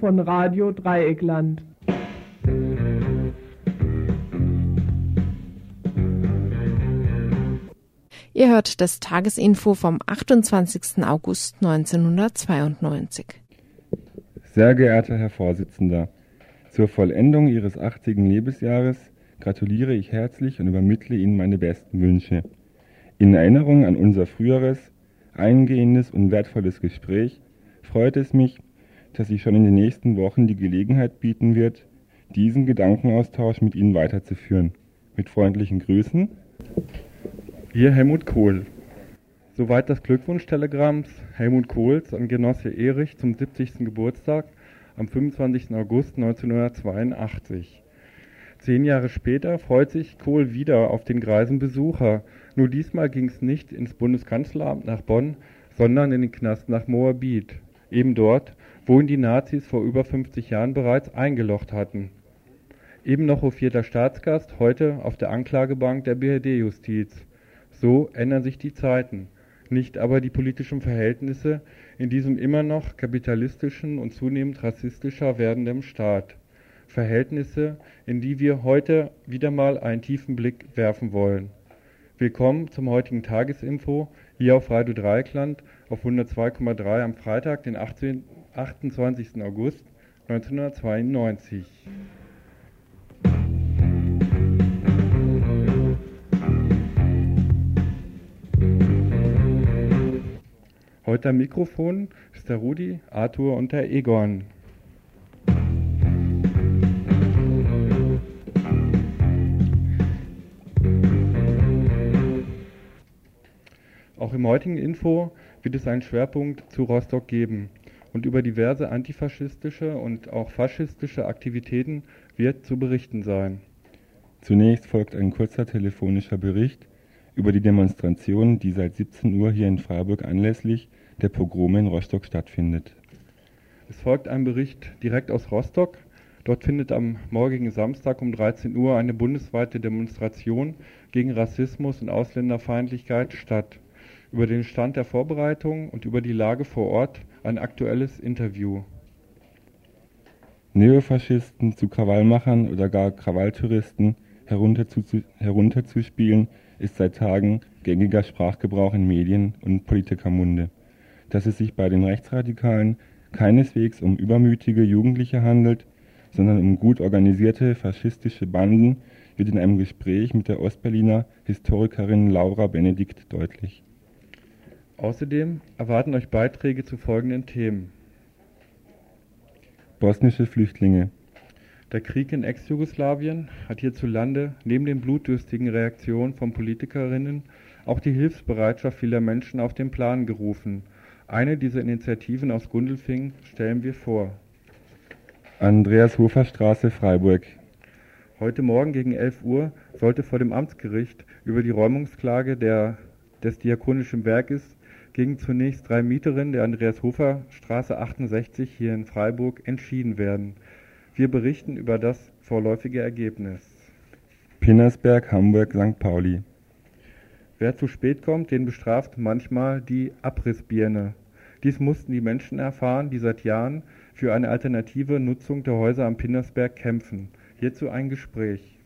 Von Radio Dreieckland. Ihr hört das Tagesinfo vom 28. August 1992. Sehr geehrter Herr Vorsitzender, zur Vollendung Ihres 80. Lebensjahres gratuliere ich herzlich und übermittle Ihnen meine besten Wünsche. In Erinnerung an unser früheres, eingehendes und wertvolles Gespräch freut es mich, dass sich schon in den nächsten Wochen die Gelegenheit bieten wird, diesen Gedankenaustausch mit Ihnen weiterzuführen. Mit freundlichen Grüßen. Ihr Helmut Kohl. Soweit das Glückwunschtelegramm Helmut Kohls an Genosse Erich zum 70. Geburtstag am 25. August 1982. Zehn Jahre später freut sich Kohl wieder auf den greisen Besucher. Nur diesmal ging es nicht ins Bundeskanzleramt nach Bonn, sondern in den Knast nach Moabit. Eben dort, wo ihn die Nazis vor über 50 Jahren bereits eingelocht hatten. Eben noch hofierter Staatsgast, heute auf der Anklagebank der BRD-Justiz. So ändern sich die Zeiten, nicht aber die politischen Verhältnisse in diesem immer noch kapitalistischen und zunehmend rassistischer werdenden Staat. Verhältnisse, in die wir heute wieder mal einen tiefen Blick werfen wollen. Willkommen zum heutigen Tagesinfo hier auf Radio Dreieckland auf 102,3 am Freitag, den 18, 28. August 1992. Heute am Mikrofon ist der Rudi, Arthur und der Egon. Auch im heutigen Info wird es einen Schwerpunkt zu Rostock geben und über diverse antifaschistische und auch faschistische Aktivitäten wird zu berichten sein. Zunächst folgt ein kurzer telefonischer Bericht über die Demonstration, die seit 17 Uhr hier in Freiburg anlässlich der Pogrome in Rostock stattfindet. Es folgt ein Bericht direkt aus Rostock. Dort findet am morgigen Samstag um 13 Uhr eine bundesweite Demonstration gegen Rassismus und Ausländerfeindlichkeit statt. Über den Stand der Vorbereitungen und über die Lage vor Ort ein aktuelles Interview. Neofaschisten zu Krawallmachern oder gar Krawalltouristen herunterzuspielen, ist seit Tagen gängiger Sprachgebrauch in Medien und Politikermunde. Dass es sich bei den Rechtsradikalen keineswegs um übermütige Jugendliche handelt, sondern um gut organisierte faschistische Banden, wird in einem Gespräch mit der Ostberliner Historikerin Laura Benedikt deutlich. Außerdem erwarten euch Beiträge zu folgenden Themen. Bosnische Flüchtlinge. Der Krieg in Ex-Jugoslawien hat hierzulande neben den blutdürstigen Reaktionen von Politikerinnen auch die Hilfsbereitschaft vieler Menschen auf den Plan gerufen. Eine dieser Initiativen aus Gundelfing stellen wir vor. Andreas Hofer Straße, Freiburg. Heute Morgen gegen 11 Uhr sollte vor dem Amtsgericht über die Räumungsklage der, des Diakonischen Werkes gegen zunächst drei Mieterinnen der Andreas Hofer Straße 68 hier in Freiburg entschieden werden. Wir berichten über das vorläufige Ergebnis. Pinnersberg, Hamburg, St. Pauli. Wer zu spät kommt, den bestraft manchmal die Abrissbirne. Dies mussten die Menschen erfahren, die seit Jahren für eine alternative Nutzung der Häuser am Pinnersberg kämpfen. Hierzu ein Gespräch.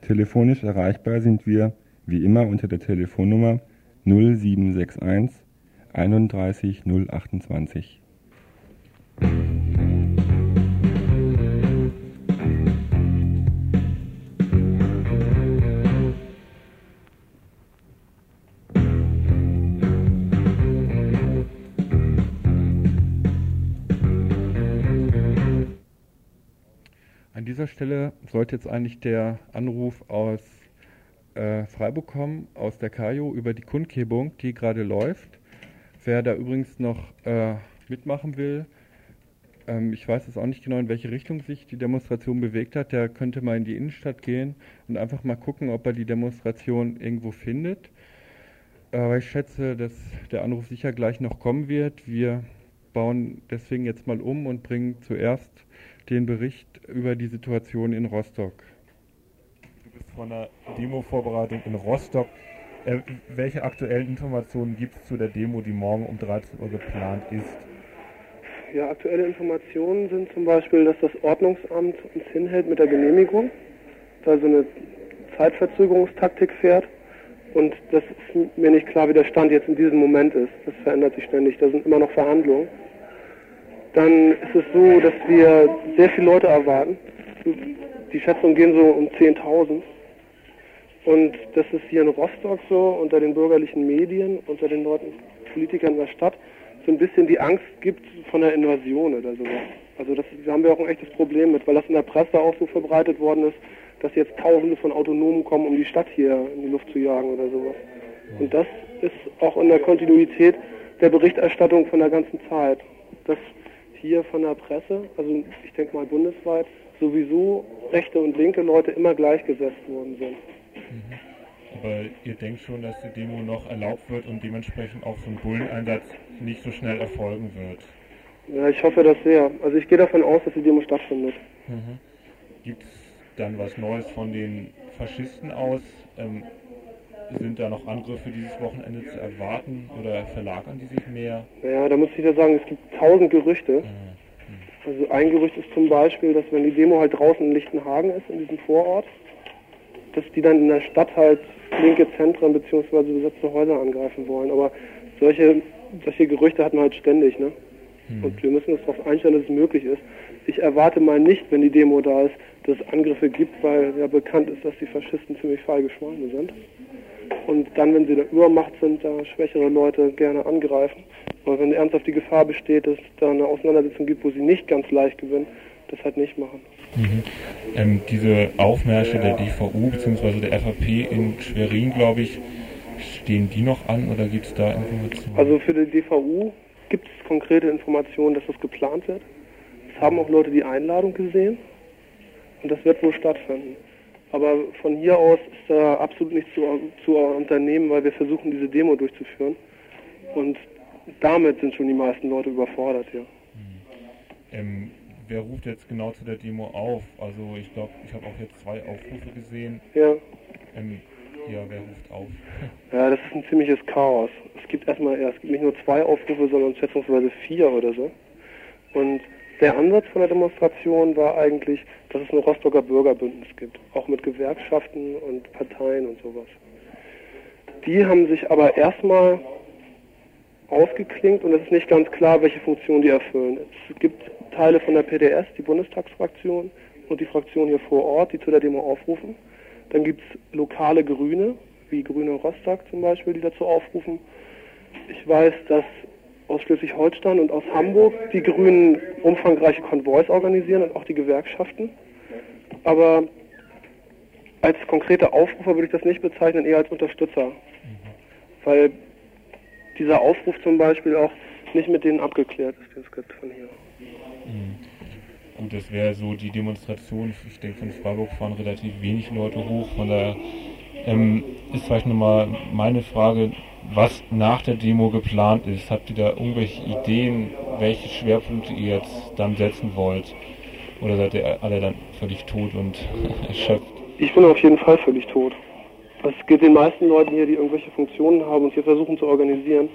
Telefonisch erreichbar sind wir wie immer unter der Telefonnummer 0761 31 028. dieser Stelle sollte jetzt eigentlich der Anruf aus äh, Freiburg kommen, aus der Kajo über die Kundgebung, die gerade läuft. Wer da übrigens noch äh, mitmachen will, ähm, ich weiß jetzt auch nicht genau, in welche Richtung sich die Demonstration bewegt hat, der könnte mal in die Innenstadt gehen und einfach mal gucken, ob er die Demonstration irgendwo findet. Aber ich schätze, dass der Anruf sicher gleich noch kommen wird. Wir bauen deswegen jetzt mal um und bringen zuerst den Bericht über die Situation in Rostock. Von der Demo-Vorbereitung in Rostock. Äh, welche aktuellen Informationen gibt es zu der Demo, die morgen um 13 Uhr geplant ist? Ja, aktuelle Informationen sind zum Beispiel, dass das Ordnungsamt uns hinhält mit der Genehmigung, da so eine Zeitverzögerungstaktik fährt. Und das ist mir nicht klar, wie der Stand jetzt in diesem Moment ist. Das verändert sich ständig. Da sind immer noch Verhandlungen. Dann ist es so, dass wir sehr viele Leute erwarten. Die Schätzungen gehen so um 10.000. Und das ist hier in Rostock so, unter den bürgerlichen Medien, unter den Leuten, Politikern der Stadt, so ein bisschen die Angst gibt von einer Invasion oder sowas. Also das da haben wir auch ein echtes Problem mit, weil das in der Presse auch so verbreitet worden ist, dass jetzt Tausende von Autonomen kommen, um die Stadt hier in die Luft zu jagen oder sowas. Und das ist auch in der Kontinuität der Berichterstattung von der ganzen Zeit. Dass hier von der Presse, also ich denke mal bundesweit, sowieso rechte und linke Leute immer gleichgesetzt worden sind. Mhm. Aber ihr denkt schon, dass die Demo noch erlaubt wird und dementsprechend auch so ein Bulleneinsatz nicht so schnell erfolgen wird? Ja, ich hoffe das sehr. Also ich gehe davon aus, dass die Demo stattfindet. Mhm. Gibt es dann was Neues von den Faschisten aus? Ähm, sind da noch Angriffe dieses Wochenende zu erwarten oder verlagern die sich mehr? Ja, da muss ich ja sagen, es gibt tausend Gerüchte. Mhm. Also ein Gerücht ist zum Beispiel, dass wenn die Demo halt draußen in Lichtenhagen ist, in diesem Vorort, dass die dann in der Stadt halt linke Zentren bzw. besetzte Häuser angreifen wollen. Aber solche, solche Gerüchte hat man halt ständig, ne? Mhm. Und wir müssen uns darauf einstellen, dass es möglich ist. Ich erwarte mal nicht, wenn die Demo da ist, dass es Angriffe gibt, weil ja bekannt ist, dass die Faschisten ziemlich feige Schweine sind. Und dann, wenn sie da Übermacht sind, da schwächere Leute gerne angreifen. Aber wenn ernsthaft die Gefahr besteht, dass es da eine Auseinandersetzung gibt, wo sie nicht ganz leicht gewinnen, das halt nicht machen. Mhm. Ähm, diese Aufmärsche der DVU bzw. der FAP in Schwerin, glaube ich, stehen die noch an oder gibt es da Informationen? Also für die DVU gibt es konkrete Informationen, dass das geplant wird. Es haben auch Leute die Einladung gesehen und das wird wohl stattfinden. Aber von hier aus ist da absolut nichts zu, zu unternehmen, weil wir versuchen, diese Demo durchzuführen. Und damit sind schon die meisten Leute überfordert, ja. Ähm, wer ruft jetzt genau zu der Demo auf? Also ich glaube, ich habe auch jetzt zwei Aufrufe gesehen. Ja. Ähm, ja, wer ruft auf? Ja, das ist ein ziemliches Chaos. Es gibt erstmal, ja, es gibt nicht nur zwei Aufrufe, sondern schätzungsweise vier oder so. Und der Ansatz von der Demonstration war eigentlich, dass es ein Rostocker Bürgerbündnis gibt, auch mit Gewerkschaften und Parteien und sowas. Die haben sich aber erstmal ausgeklingt und es ist nicht ganz klar, welche Funktion die erfüllen. Es gibt Teile von der PDS, die Bundestagsfraktion und die Fraktion hier vor Ort, die zu der Demo aufrufen. Dann gibt es lokale Grüne, wie Grüne Rostock zum Beispiel, die dazu aufrufen. Ich weiß, dass aus Schleswig-Holstein und aus Hamburg die Grünen umfangreiche Konvois organisieren und auch die Gewerkschaften. Aber als konkrete Aufrufer würde ich das nicht bezeichnen, eher als Unterstützer. Mhm. Weil dieser Aufruf zum Beispiel auch nicht mit denen abgeklärt ist, den es gibt von hier. Mhm. Gut, das wäre so die Demonstration. Ich denke, von Freiburg fahren relativ wenig Leute hoch. Von daher ähm, ist vielleicht nochmal meine Frage, was nach der Demo geplant ist. Habt ihr da irgendwelche Ideen, welche Schwerpunkte ihr jetzt dann setzen wollt? Oder seid ihr alle dann völlig tot und erschöpft? Ich bin auf jeden Fall völlig tot. Es geht den meisten Leuten hier, die irgendwelche Funktionen haben und hier versuchen zu organisieren,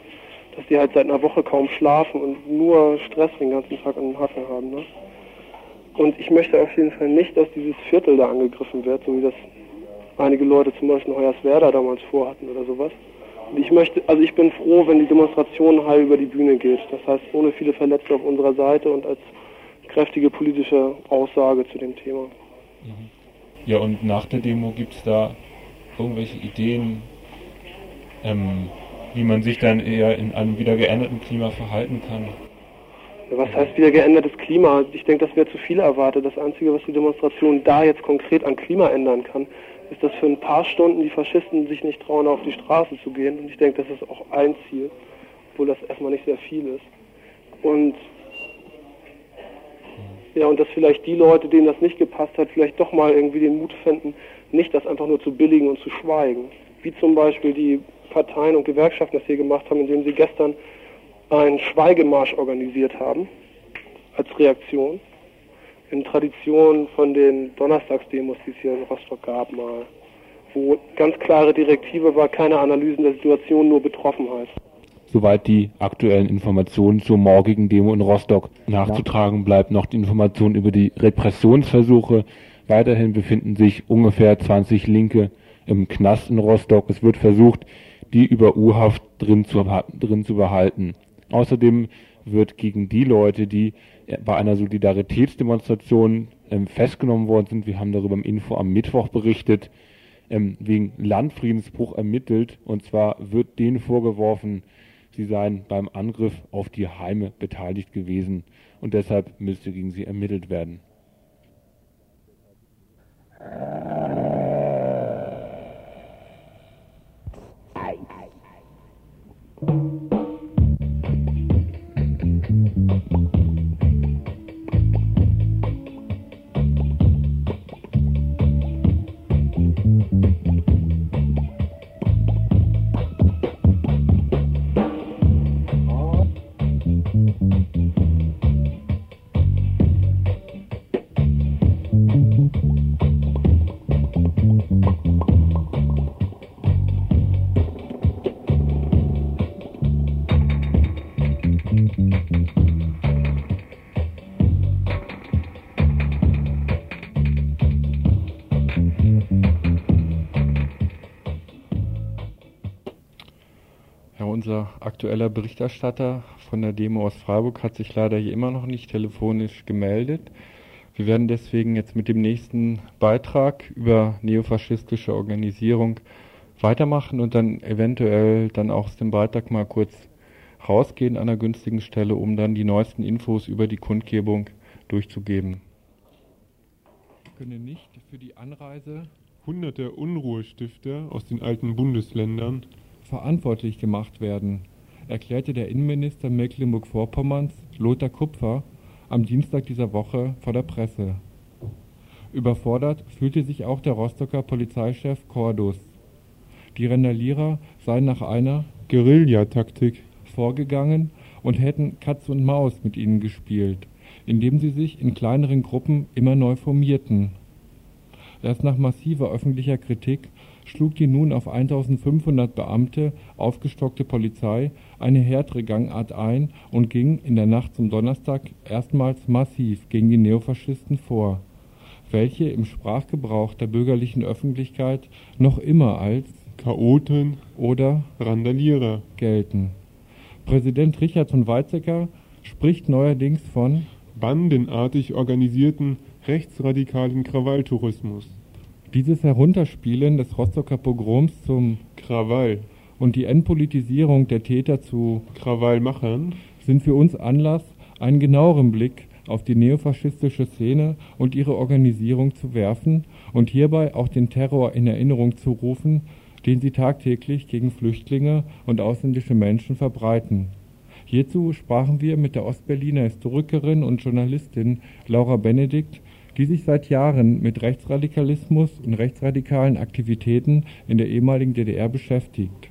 dass die halt seit einer Woche kaum schlafen und nur Stress den ganzen Tag an den Hacken haben. Ne? Und ich möchte auf jeden Fall nicht, dass dieses Viertel da angegriffen wird, so wie das einige Leute zum Beispiel in Hoyerswerda damals vorhatten oder sowas. Und ich möchte, also ich bin froh, wenn die Demonstration heil über die Bühne geht. Das heißt, ohne viele Verletzte auf unserer Seite und als kräftige politische Aussage zu dem Thema. Mhm. Ja, und nach der Demo gibt es da irgendwelche Ideen, ähm, wie man sich dann eher in einem wieder geänderten Klima verhalten kann? Was heißt wieder geändertes Klima? Ich denke, das wäre zu viel erwartet. Das Einzige, was die Demonstration da jetzt konkret an Klima ändern kann, ist, dass für ein paar Stunden die Faschisten sich nicht trauen, auf die Straße zu gehen. Und ich denke, das ist auch ein Ziel, obwohl das erstmal nicht sehr viel ist. Und ja, und dass vielleicht die Leute, denen das nicht gepasst hat, vielleicht doch mal irgendwie den Mut finden, nicht das einfach nur zu billigen und zu schweigen. Wie zum Beispiel die Parteien und Gewerkschaften das hier gemacht haben, indem sie gestern einen Schweigemarsch organisiert haben, als Reaktion, in Tradition von den Donnerstagsdemos, die es hier in Rostock gab, mal, wo ganz klare Direktive war, keine Analysen der Situation, nur Betroffenheit. Soweit die aktuellen Informationen zur morgigen Demo in Rostock. Nachzutragen bleibt noch die Information über die Repressionsversuche. Weiterhin befinden sich ungefähr 20 Linke im Knast in Rostock. Es wird versucht, die über U-Haft drin zu, drin zu behalten. Außerdem wird gegen die Leute, die bei einer Solidaritätsdemonstration ähm, festgenommen worden sind, wir haben darüber im Info am Mittwoch berichtet, ähm, wegen Landfriedensbruch ermittelt. Und zwar wird denen vorgeworfen, sie seien beim Angriff auf die Heime beteiligt gewesen und deshalb müsste gegen sie ermittelt werden. Unser aktueller Berichterstatter von der Demo aus Freiburg hat sich leider hier immer noch nicht telefonisch gemeldet. Wir werden deswegen jetzt mit dem nächsten Beitrag über neofaschistische Organisierung weitermachen und dann eventuell dann auch aus dem Beitrag mal kurz rausgehen an einer günstigen Stelle, um dann die neuesten Infos über die Kundgebung durchzugeben. Können nicht für die Anreise hunderter Unruhestifter aus den alten Bundesländern verantwortlich gemacht werden, erklärte der Innenminister Mecklenburg-Vorpommerns, Lothar Kupfer, am Dienstag dieser Woche vor der Presse. Überfordert fühlte sich auch der Rostocker Polizeichef Cordus. Die Randalierer seien nach einer Guerillataktik vorgegangen und hätten Katz und Maus mit ihnen gespielt, indem sie sich in kleineren Gruppen immer neu formierten. Erst nach massiver öffentlicher Kritik schlug die nun auf 1500 Beamte aufgestockte Polizei eine härtere Gangart ein und ging in der Nacht zum Donnerstag erstmals massiv gegen die Neofaschisten vor, welche im Sprachgebrauch der bürgerlichen Öffentlichkeit noch immer als Chaoten oder Randalierer gelten. Präsident Richard von Weizsäcker spricht neuerdings von bandenartig organisierten rechtsradikalen Krawalltourismus dieses Herunterspielen des Rostocker Pogroms zum Krawall und die Entpolitisierung der Täter zu Krawallmachern sind für uns Anlass, einen genaueren Blick auf die neofaschistische Szene und ihre Organisierung zu werfen und hierbei auch den Terror in Erinnerung zu rufen, den sie tagtäglich gegen Flüchtlinge und ausländische Menschen verbreiten. Hierzu sprachen wir mit der Ostberliner Historikerin und Journalistin Laura Benedikt die sich seit Jahren mit Rechtsradikalismus und rechtsradikalen Aktivitäten in der ehemaligen DDR beschäftigt.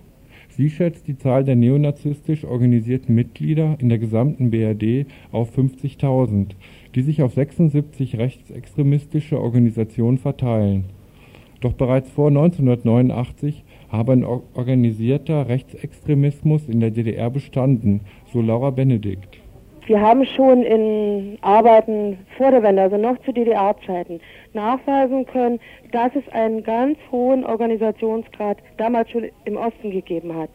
Sie schätzt die Zahl der neonazistisch organisierten Mitglieder in der gesamten BRD auf 50.000, die sich auf 76 rechtsextremistische Organisationen verteilen. Doch bereits vor 1989 habe ein organisierter Rechtsextremismus in der DDR bestanden, so Laura Benedikt. Wir haben schon in Arbeiten vor der Wende, also noch zu DDR-Zeiten, nachweisen können, dass es einen ganz hohen Organisationsgrad damals schon im Osten gegeben hat.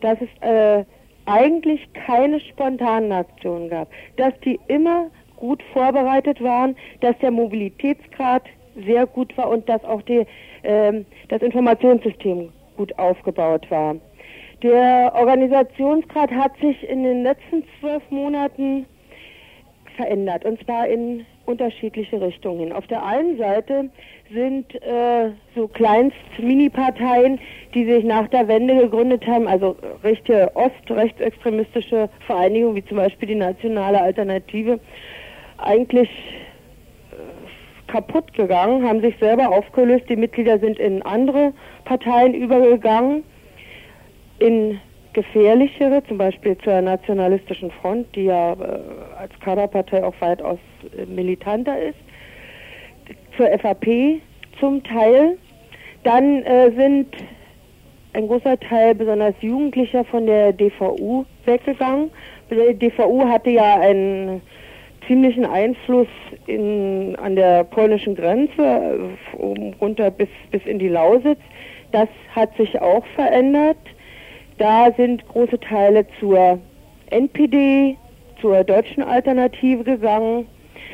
Dass es äh, eigentlich keine spontanen Aktionen gab, dass die immer gut vorbereitet waren, dass der Mobilitätsgrad sehr gut war und dass auch die, äh, das Informationssystem gut aufgebaut war. Der Organisationsgrad hat sich in den letzten zwölf Monaten verändert und zwar in unterschiedliche Richtungen. Auf der einen Seite sind äh, so Kleinst-Mini-Parteien, die sich nach der Wende gegründet haben, also richtige ost-rechtsextremistische Vereinigungen, wie zum Beispiel die Nationale Alternative, eigentlich äh, kaputt gegangen, haben sich selber aufgelöst. Die Mitglieder sind in andere Parteien übergegangen in gefährlichere, zum Beispiel zur Nationalistischen Front, die ja äh, als Kaderpartei auch weitaus äh, militanter ist, zur FAP zum Teil. Dann äh, sind ein großer Teil besonders Jugendlicher von der DVU weggegangen. Die DVU hatte ja einen ziemlichen Einfluss in, an der polnischen Grenze, oben runter bis, bis in die Lausitz. Das hat sich auch verändert. Da sind große Teile zur NPD, zur deutschen Alternative gegangen.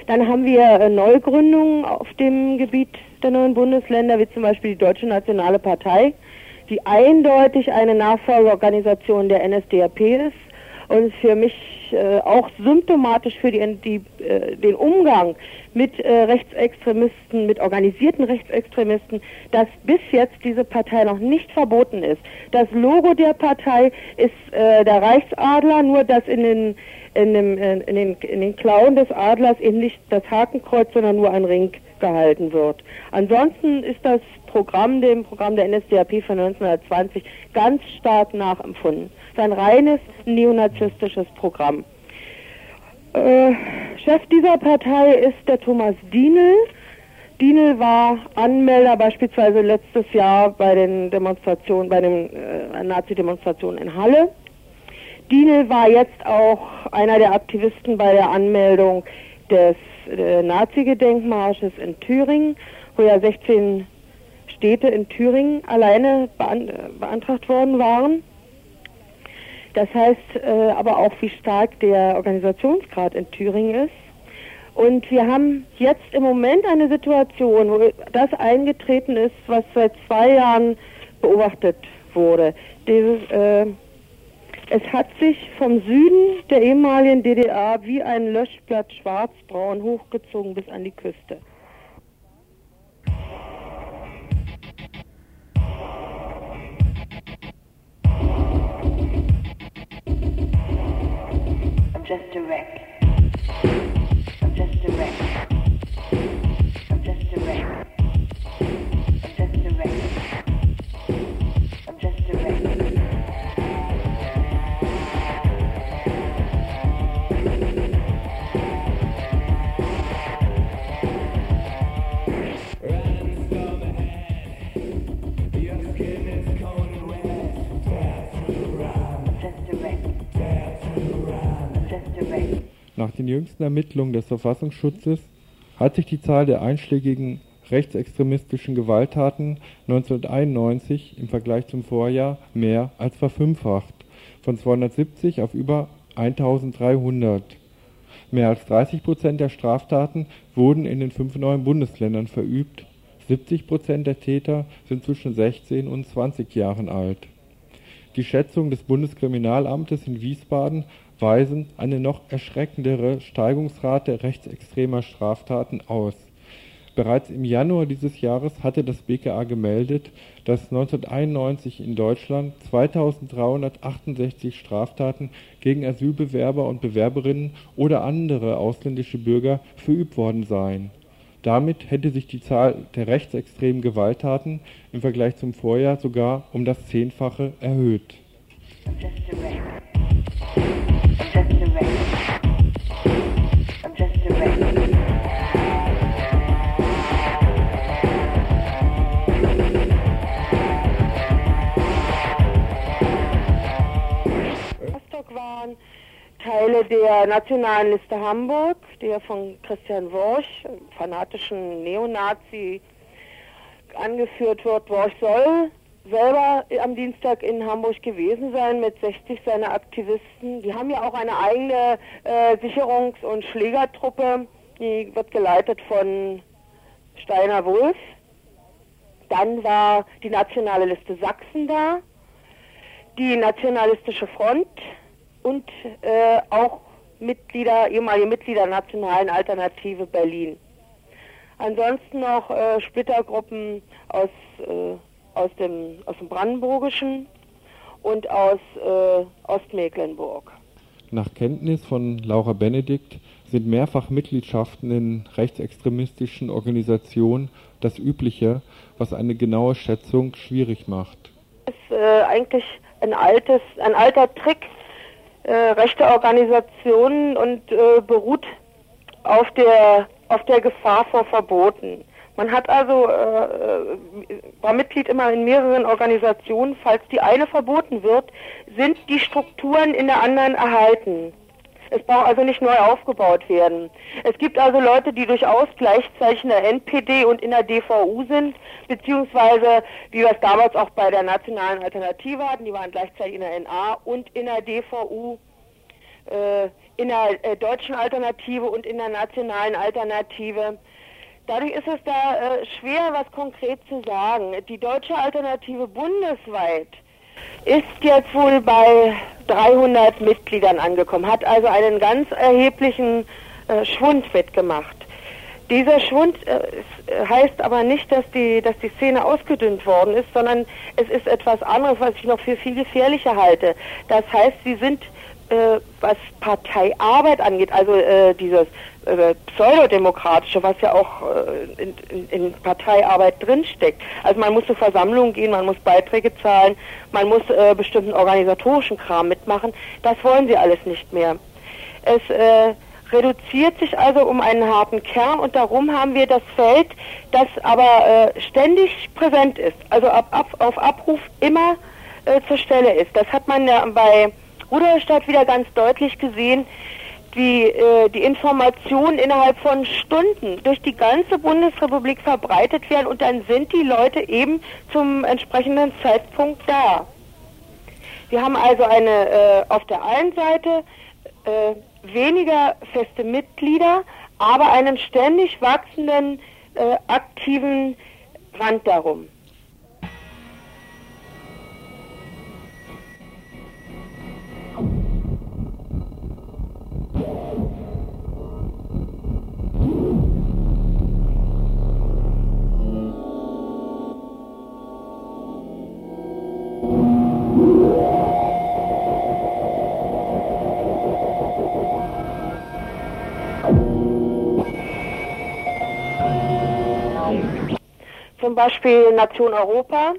Dann haben wir äh, Neugründungen auf dem Gebiet der neuen Bundesländer, wie zum Beispiel die Deutsche Nationale Partei, die eindeutig eine Nachfolgeorganisation der NSDAP ist und für mich äh, auch symptomatisch für die, die, äh, den Umgang mit äh, Rechtsextremisten, mit organisierten Rechtsextremisten, dass bis jetzt diese Partei noch nicht verboten ist. Das Logo der Partei ist äh, der Reichsadler, nur dass in den in, dem, in, den, in den Klauen des Adlers eben nicht das Hakenkreuz, sondern nur ein Ring gehalten wird. Ansonsten ist das Programm dem Programm der NSDAP von 1920 ganz stark nachempfunden. Es ist ein reines neonazistisches Programm. Äh, Chef dieser Partei ist der Thomas Dienel. Dienel war Anmelder beispielsweise letztes Jahr bei den Demonstrationen, bei den äh, Nazi-Demonstrationen in Halle. Dienel war jetzt auch einer der Aktivisten bei der Anmeldung des äh, Nazi-Gedenkmarsches in Thüringen, wo ja 16 Städte in Thüringen alleine bean beantragt worden waren. Das heißt äh, aber auch, wie stark der Organisationsgrad in Thüringen ist. Und wir haben jetzt im Moment eine Situation, wo das eingetreten ist, was seit zwei Jahren beobachtet wurde. Dieses, äh, es hat sich vom Süden der ehemaligen DDR wie ein Löschblatt schwarzbraun hochgezogen bis an die Küste. Just a wreck. Nach den jüngsten Ermittlungen des Verfassungsschutzes hat sich die Zahl der einschlägigen rechtsextremistischen Gewalttaten 1991 im Vergleich zum Vorjahr mehr als verfünffacht, von 270 auf über 1300. Mehr als 30 Prozent der Straftaten wurden in den fünf neuen Bundesländern verübt, 70 Prozent der Täter sind zwischen 16 und 20 Jahren alt. Die Schätzungen des Bundeskriminalamtes in Wiesbaden weisen eine noch erschreckendere Steigungsrate rechtsextremer Straftaten aus. Bereits im Januar dieses Jahres hatte das BKA gemeldet, dass 1991 in Deutschland 2368 Straftaten gegen Asylbewerber und Bewerberinnen oder andere ausländische Bürger verübt worden seien. Damit hätte sich die Zahl der rechtsextremen Gewalttaten im Vergleich zum Vorjahr sogar um das Zehnfache erhöht. Teile der Nationalen Liste Hamburg, ja von Christian einem fanatischen Neonazi, angeführt wird. Worch soll selber am Dienstag in Hamburg gewesen sein mit 60 seiner Aktivisten. Die haben ja auch eine eigene äh, Sicherungs- und Schlägertruppe, die wird geleitet von Steiner Wulff. Dann war die Nationale Liste Sachsen da, die Nationalistische Front und äh, auch Mitglieder, ehemalige Mitglieder der Nationalen Alternative Berlin. Ansonsten noch äh, Splittergruppen aus, äh, aus, dem, aus dem Brandenburgischen und aus äh, Ostmecklenburg. Nach Kenntnis von Laura Benedikt sind mehrfach Mitgliedschaften in rechtsextremistischen Organisationen das Übliche, was eine genaue Schätzung schwierig macht. Das ist äh, eigentlich ein altes, ein alter Trick äh, rechter Organisationen und äh, beruht auf der auf der Gefahr vor Verboten. Man hat also, äh, äh, war Mitglied immer in mehreren Organisationen. Falls die eine verboten wird, sind die Strukturen in der anderen erhalten. Es braucht also nicht neu aufgebaut werden. Es gibt also Leute, die durchaus gleichzeitig in der NPD und in der DVU sind, beziehungsweise, wie wir es damals auch bei der Nationalen Alternative hatten, die waren gleichzeitig in der NA und in der DVU, äh, in der äh, Deutschen Alternative und in der Nationalen Alternative. Dadurch ist es da äh, schwer, was konkret zu sagen. Die Deutsche Alternative bundesweit ist jetzt wohl bei 300 Mitgliedern angekommen, hat also einen ganz erheblichen äh, Schwund mitgemacht. Dieser Schwund äh, heißt aber nicht, dass die, dass die Szene ausgedünnt worden ist, sondern es ist etwas anderes, was ich noch für viel gefährlicher halte. Das heißt, sie sind, äh, was Parteiarbeit angeht, also äh, dieses äh, pseudodemokratische, was ja auch äh, in, in, in Parteiarbeit drinsteckt. Also man muss zu Versammlungen gehen, man muss Beiträge zahlen, man muss äh, bestimmten organisatorischen Kram mitmachen. Das wollen sie alles nicht mehr. Es äh, reduziert sich also um einen harten Kern und darum haben wir das Feld, das aber äh, ständig präsent ist, also ab, ab, auf Abruf immer äh, zur Stelle ist. Das hat man ja bei Rudolstadt wieder ganz deutlich gesehen, wie äh, die Informationen innerhalb von Stunden durch die ganze Bundesrepublik verbreitet werden und dann sind die Leute eben zum entsprechenden Zeitpunkt da. Wir haben also eine äh, auf der einen Seite äh, weniger feste Mitglieder, aber einen ständig wachsenden äh, aktiven Rand darum. Beispiel Nation Europa,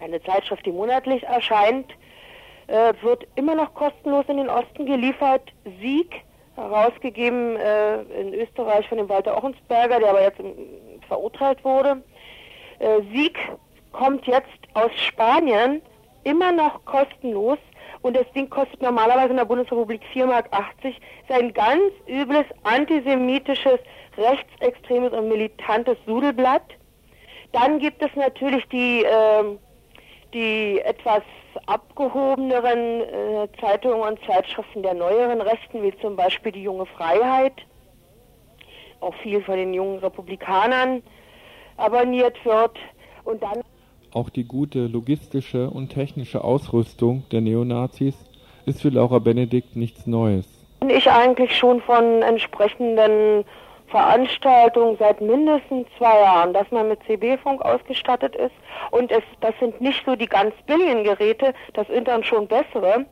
eine Zeitschrift, die monatlich erscheint, äh, wird immer noch kostenlos in den Osten geliefert. Sieg, herausgegeben äh, in Österreich von dem Walter Ochensberger, der aber jetzt verurteilt wurde. Äh, Sieg kommt jetzt aus Spanien, immer noch kostenlos. Und das Ding kostet normalerweise in der Bundesrepublik 4,80 Mark. Ist ein ganz übles antisemitisches, rechtsextremes und militantes Sudelblatt. Dann gibt es natürlich die, äh, die etwas abgehobeneren äh, Zeitungen und Zeitschriften der neueren Rechten, wie zum Beispiel die Junge Freiheit, auch viel von den jungen Republikanern abonniert wird. Und dann auch die gute logistische und technische Ausrüstung der Neonazis ist für Laura Benedikt nichts Neues. Ich eigentlich schon von entsprechenden Veranstaltung seit mindestens zwei Jahren, dass man mit CB-Funk ausgestattet ist. Und es, das sind nicht so die ganz billigen Geräte, das sind dann schon bessere,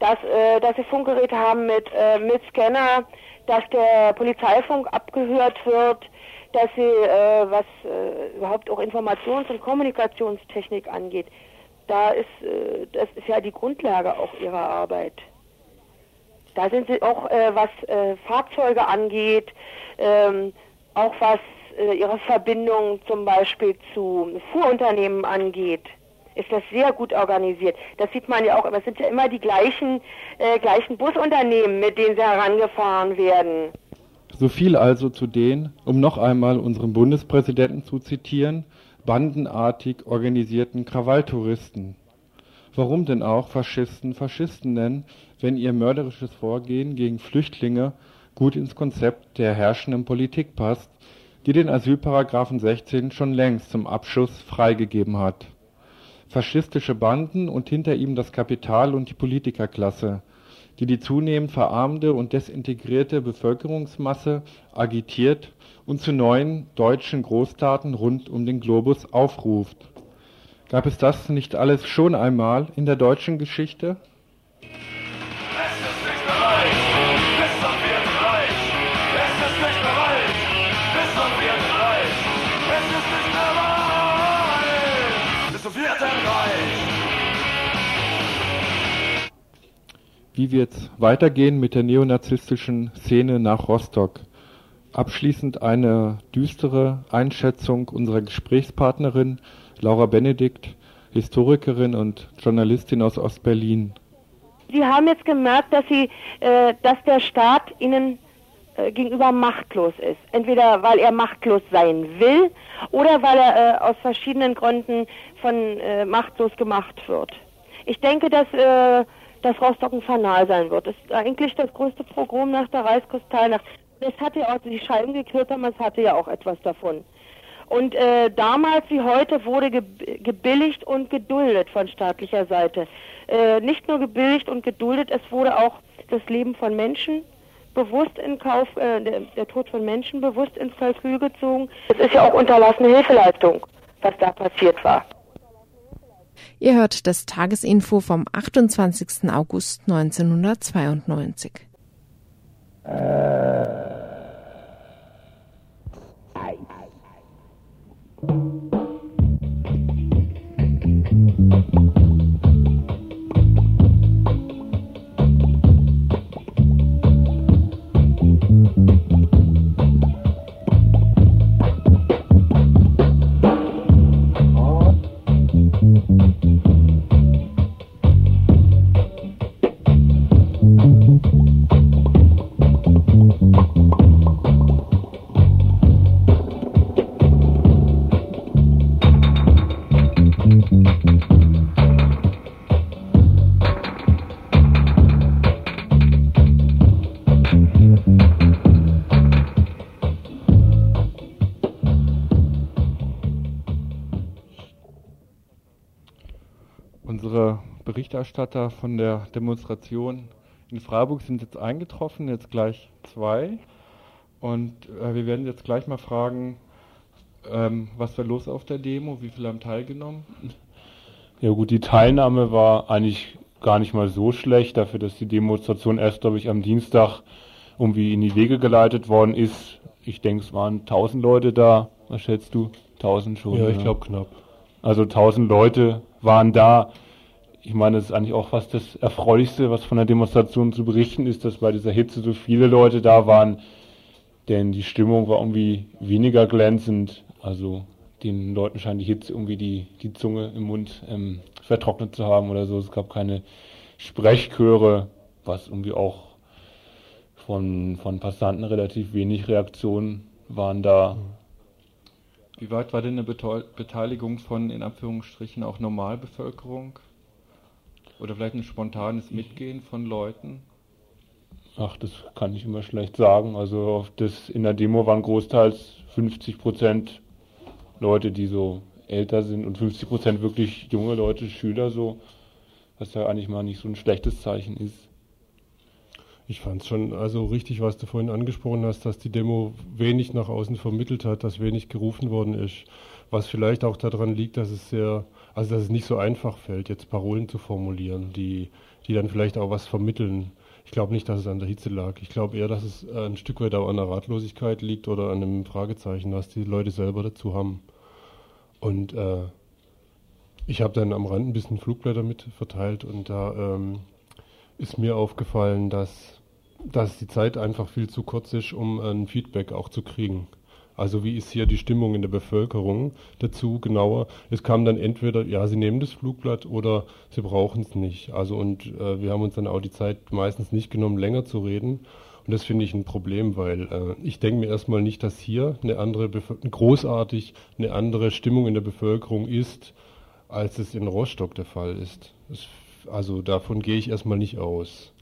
dass, äh, dass sie Funkgeräte haben mit, äh, mit Scanner, dass der Polizeifunk abgehört wird, dass sie, äh, was äh, überhaupt auch Informations- und Kommunikationstechnik angeht, da ist, äh, das ist ja die Grundlage auch ihrer Arbeit. Da sind sie auch, äh, was äh, Fahrzeuge angeht, ähm, auch was äh, ihre Verbindung zum Beispiel zu Fuhrunternehmen angeht, ist das sehr gut organisiert. Das sieht man ja auch, aber es sind ja immer die gleichen, äh, gleichen Busunternehmen, mit denen sie herangefahren werden. So viel also zu den, um noch einmal unseren Bundespräsidenten zu zitieren, bandenartig organisierten Krawalltouristen. Warum denn auch Faschisten Faschisten nennen, wenn ihr mörderisches Vorgehen gegen Flüchtlinge gut ins Konzept der herrschenden Politik passt, die den Asylparagraphen 16 schon längst zum Abschuss freigegeben hat. Faschistische Banden und hinter ihm das Kapital und die Politikerklasse, die die zunehmend verarmende und desintegrierte Bevölkerungsmasse agitiert und zu neuen deutschen Großtaten rund um den Globus aufruft. Gab es das nicht alles schon einmal in der deutschen Geschichte? Wie wird es weitergehen mit der neonazistischen Szene nach Rostock? Abschließend eine düstere Einschätzung unserer Gesprächspartnerin Laura Benedikt, Historikerin und Journalistin aus Ostberlin. Sie haben jetzt gemerkt, dass sie, äh, dass der Staat ihnen äh, gegenüber machtlos ist. Entweder weil er machtlos sein will oder weil er äh, aus verschiedenen Gründen von äh, machtlos gemacht wird. Ich denke, dass äh, das Rostock ein Fanal sein wird. Das ist eigentlich das größte Pogrom nach der Reichskristallnacht. Es hatte ja auch die Scheiben geklärt haben, es hatte ja auch etwas davon. Und äh, damals wie heute wurde ge gebilligt und geduldet von staatlicher Seite. Äh, nicht nur gebilligt und geduldet, es wurde auch das Leben von Menschen bewusst in Kauf, äh, der, der, Tod von Menschen bewusst ins Kalkül gezogen. Es ist ja auch unterlassene Hilfeleistung, was da passiert war. Ihr hört das Tagesinfo vom 28. August 1992. Äh. Berichterstatter von der Demonstration in Freiburg sind jetzt eingetroffen, jetzt gleich zwei. Und äh, wir werden jetzt gleich mal fragen, ähm, was war los auf der Demo, wie viele haben teilgenommen? Ja gut, die Teilnahme war eigentlich gar nicht mal so schlecht, dafür, dass die Demonstration erst, glaube ich, am Dienstag irgendwie in die Wege geleitet worden ist. Ich denke, es waren 1000 Leute da. Was schätzt du? 1000 schon? Ja, ich glaube knapp. Also 1000 Leute waren da ich meine, das ist eigentlich auch fast das Erfreulichste, was von der Demonstration zu berichten ist, dass bei dieser Hitze so viele Leute da waren, denn die Stimmung war irgendwie weniger glänzend. Also den Leuten scheint die Hitze irgendwie die, die Zunge im Mund ähm, vertrocknet zu haben oder so. Es gab keine Sprechchöre, was irgendwie auch von, von Passanten relativ wenig Reaktionen waren da. Wie weit war denn eine Beteiligung von in Anführungsstrichen auch Normalbevölkerung? Oder vielleicht ein spontanes Mitgehen von Leuten? Ach, das kann ich immer schlecht sagen. Also das in der Demo waren großteils 50 Prozent Leute, die so älter sind und 50 Prozent wirklich junge Leute, Schüler so, was ja eigentlich mal nicht so ein schlechtes Zeichen ist. Ich fand es schon also richtig, was du vorhin angesprochen hast, dass die Demo wenig nach außen vermittelt hat, dass wenig gerufen worden ist. Was vielleicht auch daran liegt, dass es sehr also dass es nicht so einfach fällt, jetzt Parolen zu formulieren, die, die dann vielleicht auch was vermitteln. Ich glaube nicht, dass es an der Hitze lag. Ich glaube eher, dass es ein Stück weit auch an der Ratlosigkeit liegt oder an einem Fragezeichen, was die Leute selber dazu haben. Und äh, ich habe dann am Rand ein bisschen Flugblätter mit verteilt und da ähm, ist mir aufgefallen, dass, dass die Zeit einfach viel zu kurz ist, um ein Feedback auch zu kriegen. Also wie ist hier die Stimmung in der Bevölkerung dazu genauer? Es kam dann entweder, ja, sie nehmen das Flugblatt oder sie brauchen es nicht. Also und äh, wir haben uns dann auch die Zeit meistens nicht genommen, länger zu reden. Und das finde ich ein Problem, weil äh, ich denke mir erstmal nicht, dass hier eine andere, großartig eine andere Stimmung in der Bevölkerung ist, als es in Rostock der Fall ist. Das, also davon gehe ich erstmal nicht aus.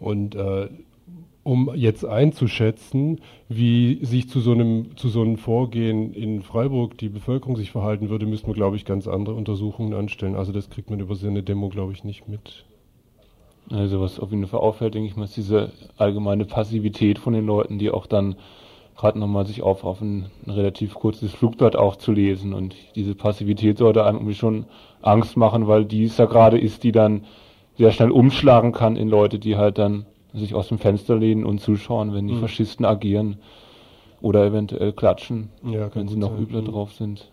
Und äh, um jetzt einzuschätzen, wie sich zu so einem zu so einem Vorgehen in Freiburg die Bevölkerung sich verhalten würde, müssten wir, glaube ich, ganz andere Untersuchungen anstellen. Also das kriegt man über so eine Demo, glaube ich, nicht mit. Also was auf jeden Fall auffällt, denke ich mal, ist diese allgemeine Passivität von den Leuten, die auch dann gerade nochmal sich auf, auf ein, ein, relativ kurzes Flugblatt auch zu lesen. Und diese Passivität sollte einem irgendwie schon Angst machen, weil die es ja gerade ist, die dann sehr schnell umschlagen kann in Leute, die halt dann sich aus dem Fenster lehnen und zuschauen, wenn die mhm. Faschisten agieren oder eventuell klatschen, ja, wenn sie noch sein. übler mhm. drauf sind.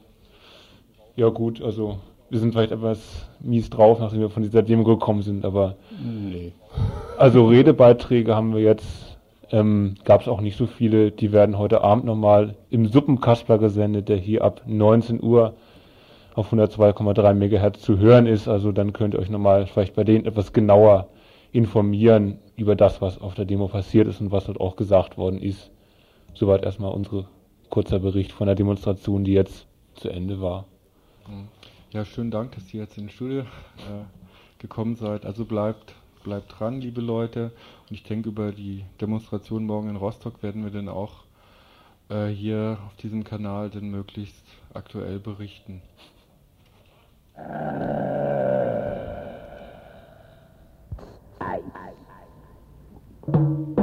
Ja gut, also wir sind vielleicht etwas mies drauf, nachdem wir von dieser Demo gekommen sind, aber nee. also Redebeiträge haben wir jetzt ähm, gab es auch nicht so viele. Die werden heute Abend nochmal im Suppenkasper gesendet, der hier ab 19 Uhr auf 102,3 MHz zu hören ist. Also dann könnt ihr euch nochmal vielleicht bei denen etwas genauer informieren über das, was auf der Demo passiert ist und was dort auch gesagt worden ist. Soweit erstmal unser kurzer Bericht von der Demonstration, die jetzt zu Ende war. Ja, schönen Dank, dass ihr jetzt in die Studio äh, gekommen seid. Also bleibt, bleibt dran, liebe Leute. Und ich denke, über die Demonstration morgen in Rostock werden wir dann auch äh, hier auf diesem Kanal dann möglichst aktuell berichten. Im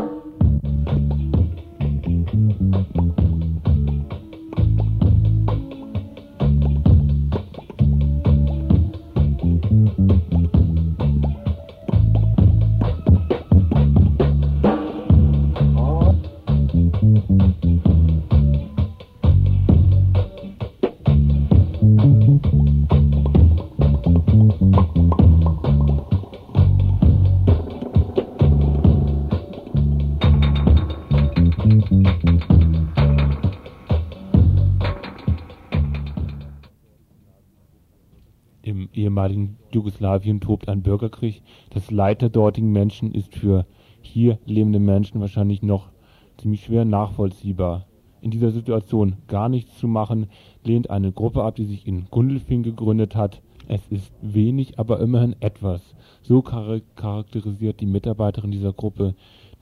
ehemaligen Jugoslawien tobt ein Bürgerkrieg. Das Leid der dortigen Menschen ist für hier lebende Menschen wahrscheinlich noch ziemlich schwer nachvollziehbar. In dieser Situation gar nichts zu machen, lehnt eine Gruppe ab, die sich in Gundelfing gegründet hat. Es ist wenig, aber immerhin etwas. So char charakterisiert die Mitarbeiterin dieser Gruppe,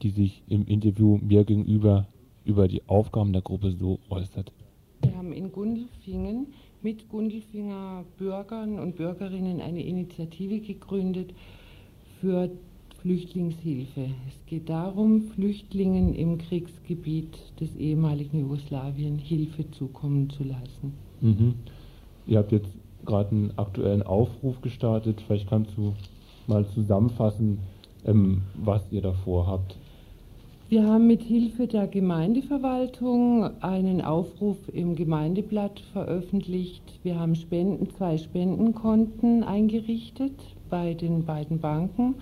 die sich im Interview mir gegenüber über die Aufgaben der Gruppe so äußert. Wir haben in Gundelfingen mit Gundelfinger Bürgern und Bürgerinnen eine Initiative gegründet für Flüchtlingshilfe. Es geht darum, Flüchtlingen im Kriegsgebiet des ehemaligen Jugoslawien Hilfe zukommen zu lassen. Mhm. Ihr habt jetzt gerade einen aktuellen Aufruf gestartet. Vielleicht kannst du mal zusammenfassen, ähm, was ihr davor habt. Wir haben mit Hilfe der Gemeindeverwaltung einen Aufruf im Gemeindeblatt veröffentlicht. Wir haben Spenden, zwei Spendenkonten eingerichtet bei den beiden Banken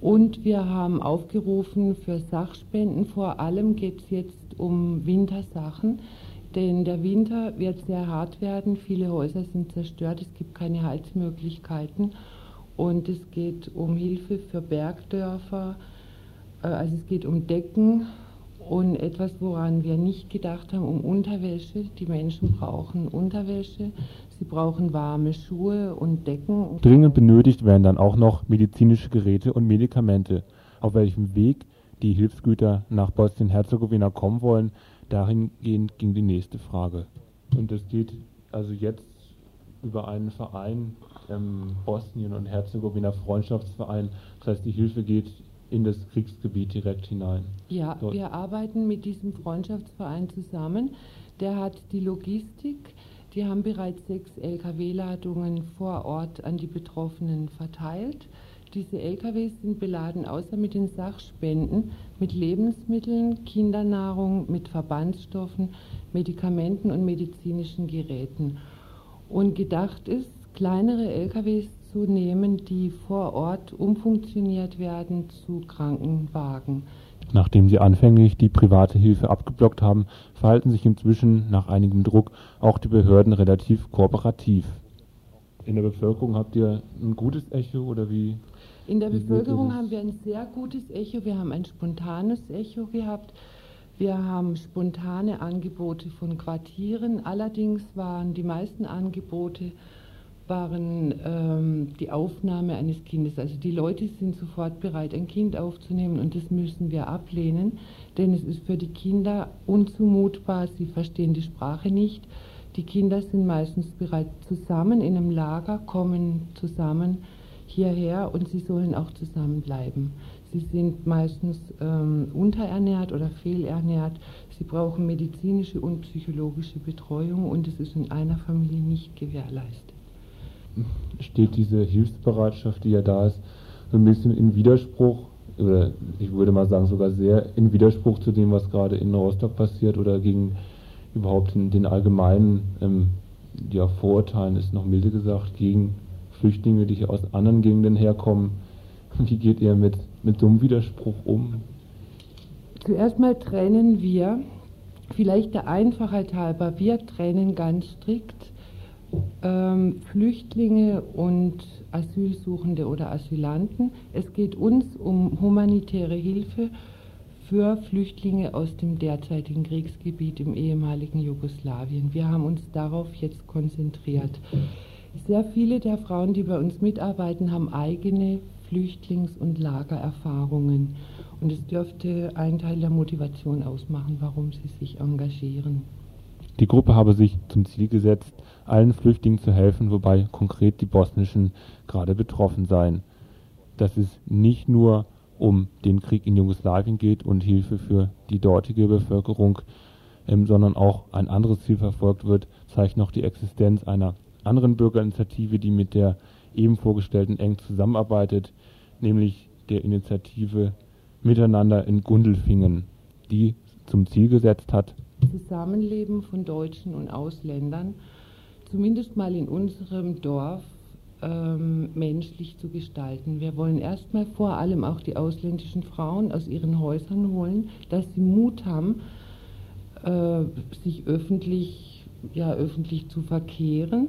und wir haben aufgerufen für Sachspenden. Vor allem geht es jetzt um Wintersachen, denn der Winter wird sehr hart werden. Viele Häuser sind zerstört, es gibt keine Heizmöglichkeiten und es geht um Hilfe für Bergdörfer also es geht um Decken und etwas, woran wir nicht gedacht haben, um Unterwäsche. Die Menschen brauchen Unterwäsche, sie brauchen warme Schuhe und Decken. Dringend benötigt werden dann auch noch medizinische Geräte und Medikamente. Auf welchem Weg die Hilfsgüter nach Bosnien-Herzegowina kommen wollen, dahingehend ging die nächste Frage. Und es geht also jetzt über einen Verein, ähm, Bosnien- und Herzegowina Freundschaftsverein. Das heißt, die Hilfe geht in das Kriegsgebiet direkt hinein. Ja, Dort. wir arbeiten mit diesem Freundschaftsverein zusammen. Der hat die Logistik. Die haben bereits sechs Lkw-Ladungen vor Ort an die Betroffenen verteilt. Diese LKWs sind beladen außer mit den Sachspenden, mit Lebensmitteln, Kindernahrung, mit Verbandsstoffen, Medikamenten und medizinischen Geräten. Und gedacht ist, kleinere LKWs zu nehmen, die vor Ort umfunktioniert werden zu Krankenwagen. Nachdem sie anfänglich die private Hilfe abgeblockt haben, verhalten sich inzwischen nach einigem Druck auch die Behörden relativ kooperativ. In der Bevölkerung habt ihr ein gutes Echo oder wie? In der Bevölkerung haben wir ein sehr gutes Echo. Wir haben ein spontanes Echo gehabt. Wir haben spontane Angebote von Quartieren. Allerdings waren die meisten Angebote waren ähm, die Aufnahme eines Kindes. Also die Leute sind sofort bereit, ein Kind aufzunehmen und das müssen wir ablehnen, denn es ist für die Kinder unzumutbar, sie verstehen die Sprache nicht. Die Kinder sind meistens bereits zusammen in einem Lager, kommen zusammen hierher und sie sollen auch zusammenbleiben. Sie sind meistens ähm, unterernährt oder fehlernährt. Sie brauchen medizinische und psychologische Betreuung und es ist in einer Familie nicht gewährleistet steht diese Hilfsbereitschaft, die ja da ist, so ein bisschen in Widerspruch, oder ich würde mal sagen sogar sehr in Widerspruch zu dem, was gerade in Rostock passiert oder gegen überhaupt den, den allgemeinen ähm, ja, Vorurteilen, ist noch milde gesagt, gegen Flüchtlinge, die hier aus anderen Gegenden herkommen. Wie geht ihr mit, mit so einem Widerspruch um? Zuerst mal trennen wir, vielleicht der Einfachheit halber, wir trennen ganz strikt ähm, Flüchtlinge und Asylsuchende oder Asylanten. Es geht uns um humanitäre Hilfe für Flüchtlinge aus dem derzeitigen Kriegsgebiet im ehemaligen Jugoslawien. Wir haben uns darauf jetzt konzentriert. Sehr viele der Frauen, die bei uns mitarbeiten, haben eigene Flüchtlings- und Lagererfahrungen. Und es dürfte einen Teil der Motivation ausmachen, warum sie sich engagieren. Die Gruppe habe sich zum Ziel gesetzt, allen Flüchtlingen zu helfen, wobei konkret die bosnischen gerade betroffen seien. Dass es nicht nur um den Krieg in Jugoslawien geht und Hilfe für die dortige Bevölkerung, ähm, sondern auch ein anderes Ziel verfolgt wird, zeigt noch die Existenz einer anderen Bürgerinitiative, die mit der eben vorgestellten eng zusammenarbeitet, nämlich der Initiative Miteinander in Gundelfingen, die zum Ziel gesetzt hat, Zusammenleben von Deutschen und Ausländern zumindest mal in unserem Dorf ähm, menschlich zu gestalten. Wir wollen erstmal vor allem auch die ausländischen Frauen aus ihren Häusern holen, dass sie Mut haben, äh, sich öffentlich, ja, öffentlich zu verkehren.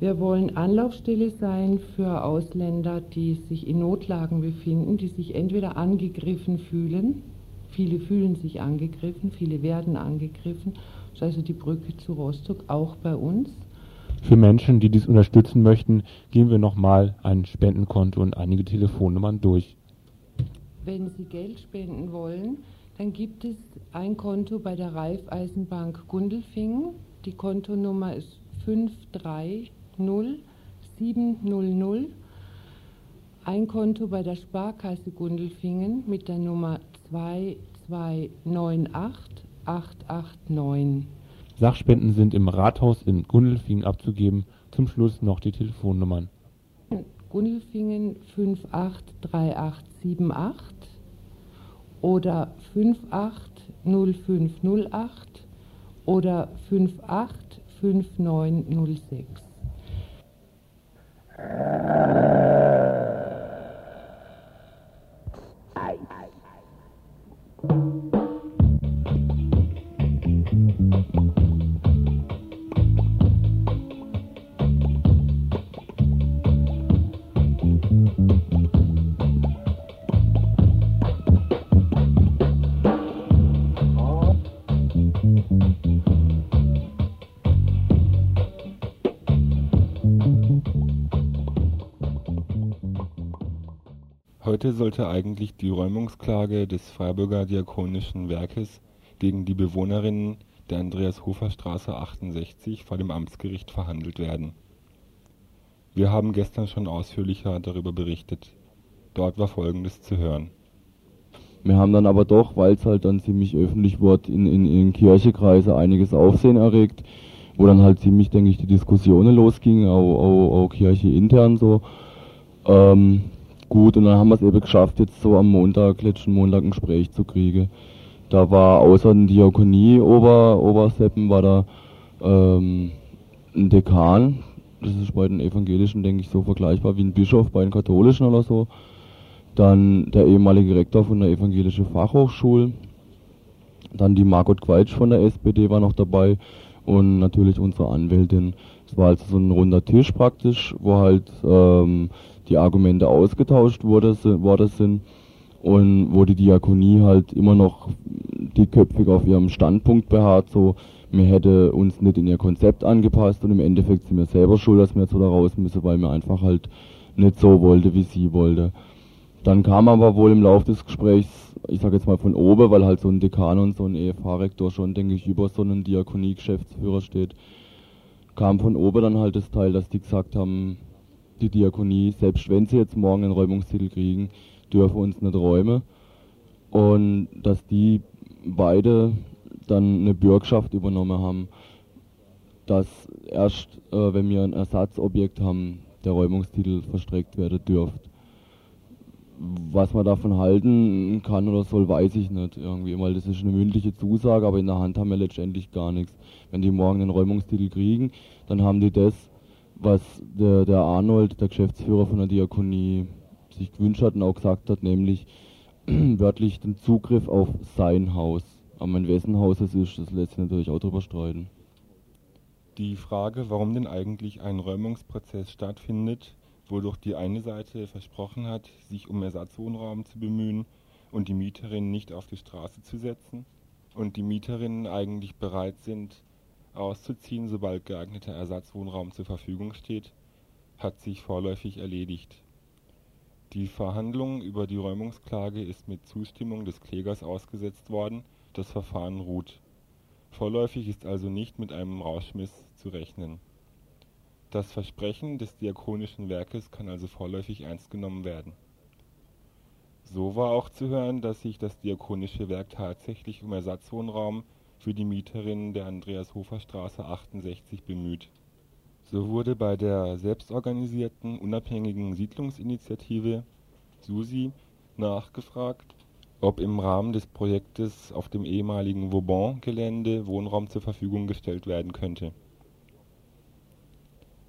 Wir wollen Anlaufstelle sein für Ausländer, die sich in Notlagen befinden, die sich entweder angegriffen fühlen, viele fühlen sich angegriffen, viele werden angegriffen, das ist also die Brücke zu Rostock auch bei uns für Menschen, die dies unterstützen möchten, gehen wir nochmal ein Spendenkonto und einige Telefonnummern durch. Wenn Sie Geld spenden wollen, dann gibt es ein Konto bei der Raiffeisenbank Gundelfingen. Die Kontonummer ist 530700. Ein Konto bei der Sparkasse Gundelfingen mit der Nummer 2298889. Sachspenden sind im Rathaus in Gundelfingen abzugeben. Zum Schluss noch die Telefonnummern. Gundelfingen 583878 oder 580508 oder 585906. Heute sollte eigentlich die Räumungsklage des Freiburger Diakonischen Werkes gegen die Bewohnerinnen der Andreas-Hofer-Straße 68 vor dem Amtsgericht verhandelt werden. Wir haben gestern schon ausführlicher darüber berichtet. Dort war Folgendes zu hören. Wir haben dann aber doch, weil es halt dann ziemlich öffentlich wurde, in, in, in Kirchekreise einiges Aufsehen erregt, wo dann halt ziemlich, denke ich, die Diskussionen losgingen, auch, auch, auch Kirche intern so. Ähm, gut und dann haben wir es eben geschafft, jetzt so am Montag, letzten Montag ein Gespräch zu kriegen. Da war außer den Diakonie Ober, Oberseppen war da ähm, ein Dekan, das ist bei den Evangelischen, denke ich, so vergleichbar wie ein Bischof bei den Katholischen oder so. Dann der ehemalige Rektor von der Evangelischen Fachhochschule. Dann die Margot Quaitsch von der SPD war noch dabei und natürlich unsere Anwältin. Es war also so ein runder Tisch praktisch, wo halt ähm, die Argumente ausgetauscht worden sind und wo die Diakonie halt immer noch dickköpfig auf ihrem Standpunkt beharrt, so wir hätte uns nicht in ihr Konzept angepasst und im Endeffekt sind wir selber schuld, dass wir jetzt wieder raus müssen, weil wir einfach halt nicht so wollte, wie sie wollte. Dann kam aber wohl im Laufe des Gesprächs, ich sag jetzt mal von oben, weil halt so ein Dekan und so ein EFH-Rektor schon, denke ich, über so einen Diakonie-Geschäftsführer steht, kam von oben dann halt das Teil, dass die gesagt haben, die Diakonie, selbst wenn sie jetzt morgen einen Räumungstitel kriegen, dürfen uns nicht räumen. Und dass die beide dann eine Bürgschaft übernommen haben, dass erst, äh, wenn wir ein Ersatzobjekt haben, der Räumungstitel verstreckt werden dürfte. Was man davon halten kann oder soll, weiß ich nicht irgendwie, weil das ist eine mündliche Zusage, aber in der Hand haben wir letztendlich gar nichts. Wenn die morgen einen Räumungstitel kriegen, dann haben die das, was der, der Arnold, der Geschäftsführer von der Diakonie, sich gewünscht hat und auch gesagt hat, nämlich wörtlich den Zugriff auf sein Haus. Aber in wessen Haus es ist, das lässt sich natürlich auch drüber streiten. Die Frage, warum denn eigentlich ein Räumungsprozess stattfindet, wodurch die eine Seite versprochen hat, sich um Ersatzwohnraum zu bemühen und die Mieterinnen nicht auf die Straße zu setzen und die Mieterinnen eigentlich bereit sind, auszuziehen, sobald geeigneter Ersatzwohnraum zur Verfügung steht, hat sich vorläufig erledigt. Die Verhandlung über die Räumungsklage ist mit Zustimmung des Klägers ausgesetzt worden, das Verfahren ruht. Vorläufig ist also nicht mit einem Rauschmiss zu rechnen. Das Versprechen des Diakonischen Werkes kann also vorläufig ernst genommen werden. So war auch zu hören, dass sich das Diakonische Werk tatsächlich um Ersatzwohnraum für die Mieterinnen der Andreas-Hofer-Straße 68 bemüht. So wurde bei der selbstorganisierten unabhängigen Siedlungsinitiative SUSI nachgefragt, ob im Rahmen des Projektes auf dem ehemaligen Vauban-Gelände Wohnraum zur Verfügung gestellt werden könnte.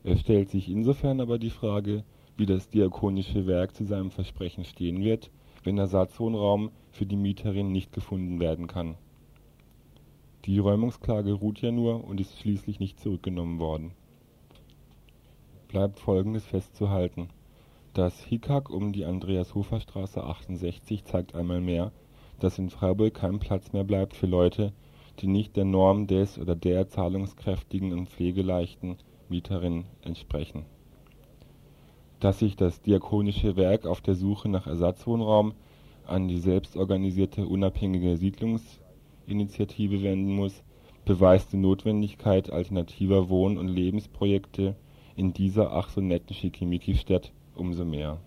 Es stellt sich insofern aber die Frage, wie das Diakonische Werk zu seinem Versprechen stehen wird, wenn Ersatzwohnraum für die Mieterin nicht gefunden werden kann. Die Räumungsklage ruht ja nur und ist schließlich nicht zurückgenommen worden. Bleibt Folgendes festzuhalten: Das Hickhack um die Andreas-Hofer-Straße 68 zeigt einmal mehr, dass in Freiburg kein Platz mehr bleibt für Leute, die nicht der Norm des oder der zahlungskräftigen und pflegeleichten Mieterin entsprechen. Dass sich das Diakonische Werk auf der Suche nach Ersatzwohnraum an die selbstorganisierte unabhängige Siedlungsinitiative wenden muss, beweist die Notwendigkeit alternativer Wohn und Lebensprojekte in dieser ach so netten Schickimicki-Stadt umso mehr.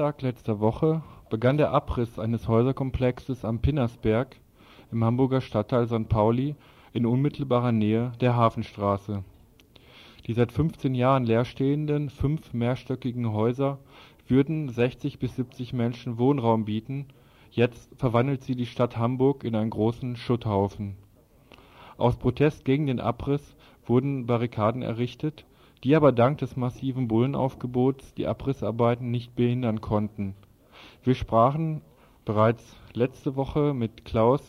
Dienstag letzter Woche begann der Abriss eines Häuserkomplexes am Pinnersberg im Hamburger Stadtteil St. Pauli in unmittelbarer Nähe der Hafenstraße. Die seit 15 Jahren leerstehenden fünf mehrstöckigen Häuser würden 60 bis 70 Menschen Wohnraum bieten, jetzt verwandelt sie die Stadt Hamburg in einen großen Schutthaufen. Aus Protest gegen den Abriss wurden Barrikaden errichtet, die aber dank des massiven Bullenaufgebots die Abrissarbeiten nicht behindern konnten. Wir sprachen bereits letzte Woche mit Klaus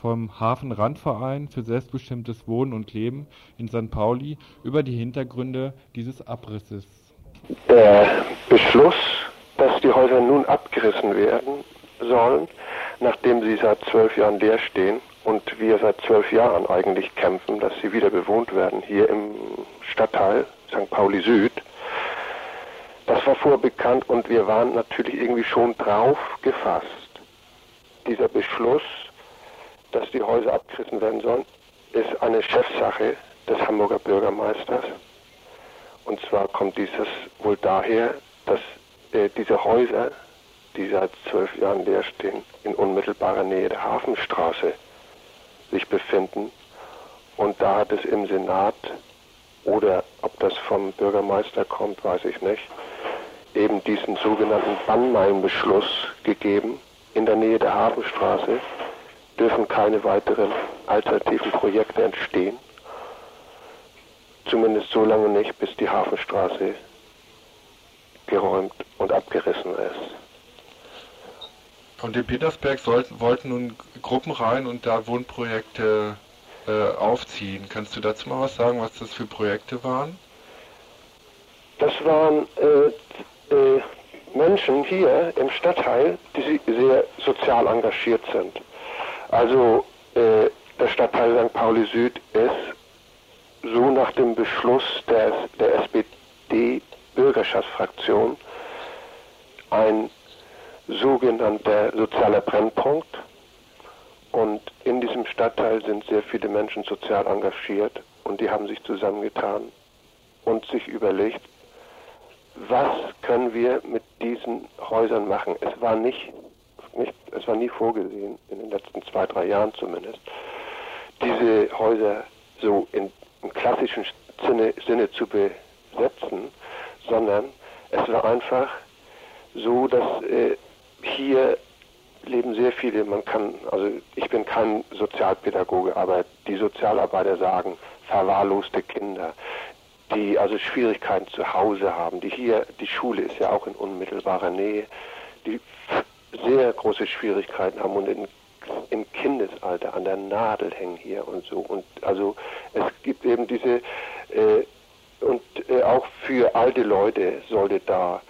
vom Hafenrandverein für selbstbestimmtes Wohnen und Leben in St. Pauli über die Hintergründe dieses Abrisses. Der Beschluss, dass die Häuser nun abgerissen werden sollen, nachdem sie seit zwölf Jahren leer stehen und wir seit zwölf Jahren eigentlich kämpfen, dass sie wieder bewohnt werden, hier im Stadtteil St. Pauli Süd. Das war vorbekannt und wir waren natürlich irgendwie schon drauf gefasst. Dieser Beschluss, dass die Häuser abgerissen werden sollen, ist eine Chefsache des Hamburger Bürgermeisters. Und zwar kommt dieses wohl daher, dass äh, diese Häuser, die seit zwölf Jahren leer stehen, in unmittelbarer Nähe der Hafenstraße sich befinden. Und da hat es im Senat oder ob das vom Bürgermeister kommt, weiß ich nicht, eben diesen sogenannten Bannmeilenbeschluss gegeben. In der Nähe der Hafenstraße dürfen keine weiteren alternativen Projekte entstehen. Zumindest so lange nicht, bis die Hafenstraße geräumt und abgerissen ist. Von dem Petersberg sollten, wollten nun Gruppen rein und da Wohnprojekte äh, aufziehen. Kannst du dazu mal was sagen, was das für Projekte waren? Das waren äh, äh, Menschen hier im Stadtteil, die sehr sozial engagiert sind. Also äh, der Stadtteil St. Pauli Süd ist so nach dem Beschluss der, der SPD-Bürgerschaftsfraktion ein sogenannter sozialer Brennpunkt. Und in diesem Stadtteil sind sehr viele Menschen sozial engagiert und die haben sich zusammengetan und sich überlegt, was können wir mit diesen Häusern machen. Es war nicht, nicht, es war nie vorgesehen, in den letzten zwei, drei Jahren zumindest, diese Häuser so in, im klassischen Sinne, Sinne zu besetzen, sondern es war einfach so, dass äh, hier leben sehr viele, man kann, also ich bin kein Sozialpädagoge, aber die Sozialarbeiter sagen, verwahrloste Kinder, die also Schwierigkeiten zu Hause haben, die hier, die Schule ist ja auch in unmittelbarer Nähe, die sehr große Schwierigkeiten haben und in, im Kindesalter an der Nadel hängen hier und so. Und also es gibt eben diese, äh, und äh, auch für alte Leute sollte da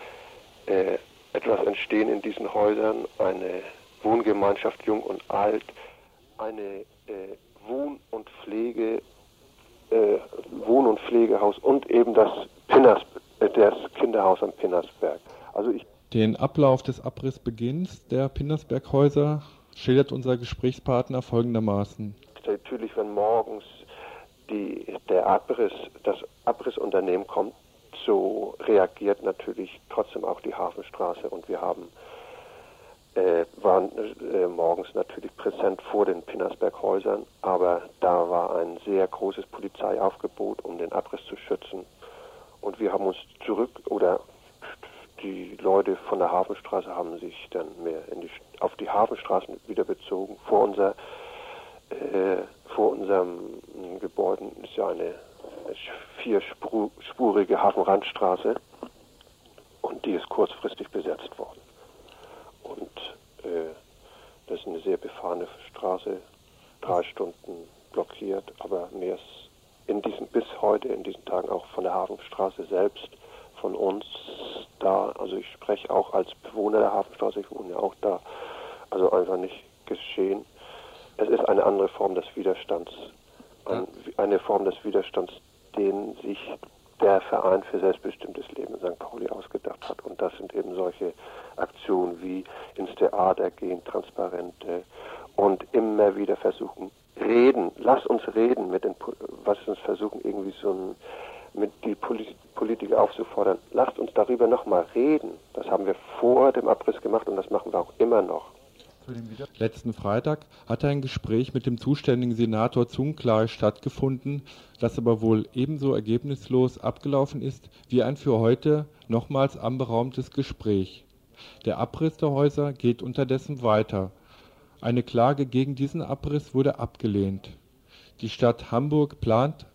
äh, etwas entstehen in diesen Häusern, eine Wohngemeinschaft Jung und Alt, eine äh, Wohn- und Pflege, äh, Wohn- und Pflegehaus und eben das Pinners, äh, das Kinderhaus am Pinnersberg. Also ich den Ablauf des Abrissbeginns der Pinnersberghäuser schildert unser Gesprächspartner folgendermaßen. Natürlich, wenn morgens die, der Abriss, das Abrissunternehmen kommt, so reagiert natürlich trotzdem auch die Hafenstraße und wir haben äh, waren äh, morgens natürlich präsent vor den Pinnersberghäusern, aber da war ein sehr großes Polizeiaufgebot, um den Abriss zu schützen. Und wir haben uns zurück oder die Leute von der Hafenstraße haben sich dann mehr die, auf die Hafenstraßen wieder bezogen. Vor unser äh, vor unserem Gebäude ist ja eine vierspurige Hafenrandstraße und die ist kurzfristig besetzt worden. Und äh, das ist eine sehr befahrene Straße, drei Stunden blockiert, aber mehr ist in diesem, bis heute, in diesen Tagen auch von der Hafenstraße selbst, von uns da, also ich spreche auch als Bewohner der Hafenstraße, ich wohne ja auch da, also einfach nicht geschehen. Es ist eine andere Form des Widerstands, ein, eine Form des Widerstands, den sich der Verein für selbstbestimmtes Leben in St. Pauli ausgedacht hat. Und das sind eben solche Aktionen wie ins Theater gehen, Transparente und immer wieder versuchen, reden, lass uns reden mit den, was uns versuchen, irgendwie so ein, mit die Politiker aufzufordern, lasst uns darüber nochmal reden. Das haben wir vor dem Abriss gemacht und das machen wir auch immer noch. Letzten Freitag hatte ein Gespräch mit dem zuständigen Senator Zungklai stattgefunden, das aber wohl ebenso ergebnislos abgelaufen ist wie ein für heute nochmals anberaumtes Gespräch. Der Abriss der Häuser geht unterdessen weiter. Eine Klage gegen diesen Abriss wurde abgelehnt. Die Stadt Hamburg plant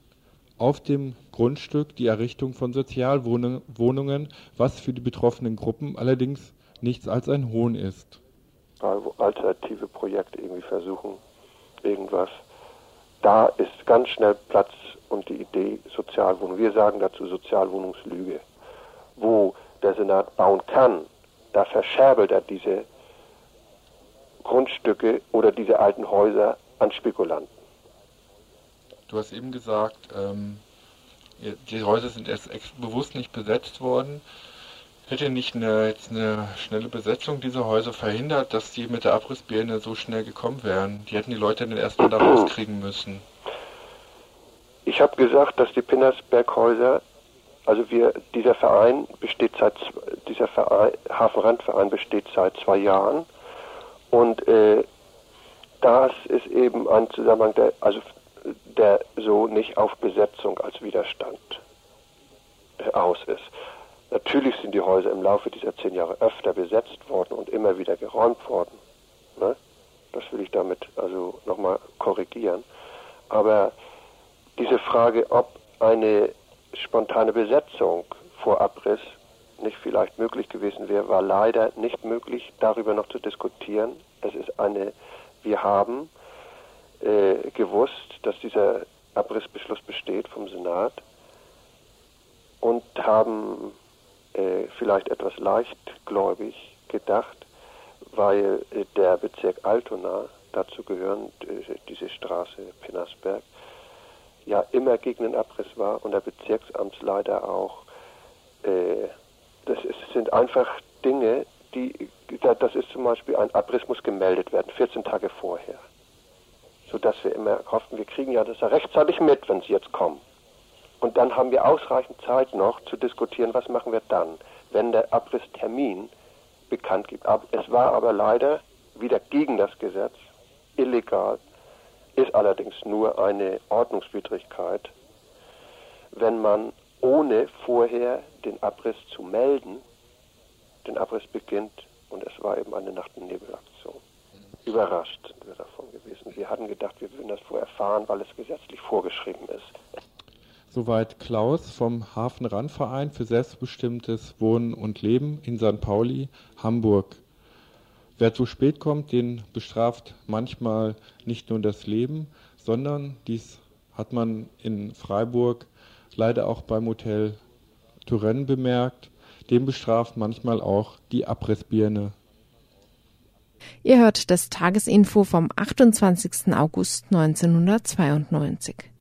auf dem Grundstück die Errichtung von Sozialwohnungen, was für die betroffenen Gruppen allerdings nichts als ein Hohn ist alternative Projekte irgendwie versuchen, irgendwas. Da ist ganz schnell Platz und die Idee Sozialwohnung. Wir sagen dazu Sozialwohnungslüge. Wo der Senat bauen kann, da verscherbelt er diese Grundstücke oder diese alten Häuser an Spekulanten. Du hast eben gesagt, ähm, die Häuser sind erst bewusst nicht besetzt worden. Hätte nicht eine, jetzt eine schnelle Besetzung dieser Häuser verhindert, dass die mit der Abrissbirne so schnell gekommen wären? Die hätten die Leute dann erstmal da rauskriegen müssen. Ich habe gesagt, dass die Pinnersberghäuser, also wir, dieser Verein besteht seit, dieser Verein, Hafenrandverein besteht seit zwei Jahren und äh, das ist eben ein Zusammenhang, der, also der so nicht auf Besetzung als Widerstand aus ist. Natürlich sind die Häuser im Laufe dieser zehn Jahre öfter besetzt worden und immer wieder geräumt worden. Ne? Das will ich damit also nochmal korrigieren. Aber diese Frage, ob eine spontane Besetzung vor Abriss nicht vielleicht möglich gewesen wäre, war leider nicht möglich, darüber noch zu diskutieren. Es ist eine, wir haben äh, gewusst, dass dieser Abrissbeschluss besteht vom Senat und haben äh, vielleicht etwas leichtgläubig gedacht, weil äh, der Bezirk Altona, dazu gehören äh, diese Straße Pinnersberg, ja immer gegen den Abriss war und der Bezirksamtsleiter auch. Äh, das ist, sind einfach Dinge, die, das ist zum Beispiel ein Abriss muss gemeldet werden, 14 Tage vorher. Sodass wir immer hoffen, wir kriegen ja das rechtzeitig mit, wenn sie jetzt kommen. Und dann haben wir ausreichend Zeit noch zu diskutieren, was machen wir dann, wenn der Abrisstermin bekannt gibt. Es war aber leider wieder gegen das Gesetz, illegal, ist allerdings nur eine Ordnungswidrigkeit, wenn man ohne vorher den Abriss zu melden, den Abriss beginnt und es war eben eine Nacht- und Nebelaktion. Überrascht sind wir davon gewesen. Wir hatten gedacht, wir würden das vorher erfahren, weil es gesetzlich vorgeschrieben ist. Soweit Klaus vom Hafenrandverein für selbstbestimmtes Wohnen und Leben in St. Pauli, Hamburg. Wer zu spät kommt, den bestraft manchmal nicht nur das Leben, sondern dies hat man in Freiburg leider auch beim Hotel Turenne bemerkt. Den bestraft manchmal auch die Abrissbirne. Ihr hört das Tagesinfo vom 28. August 1992.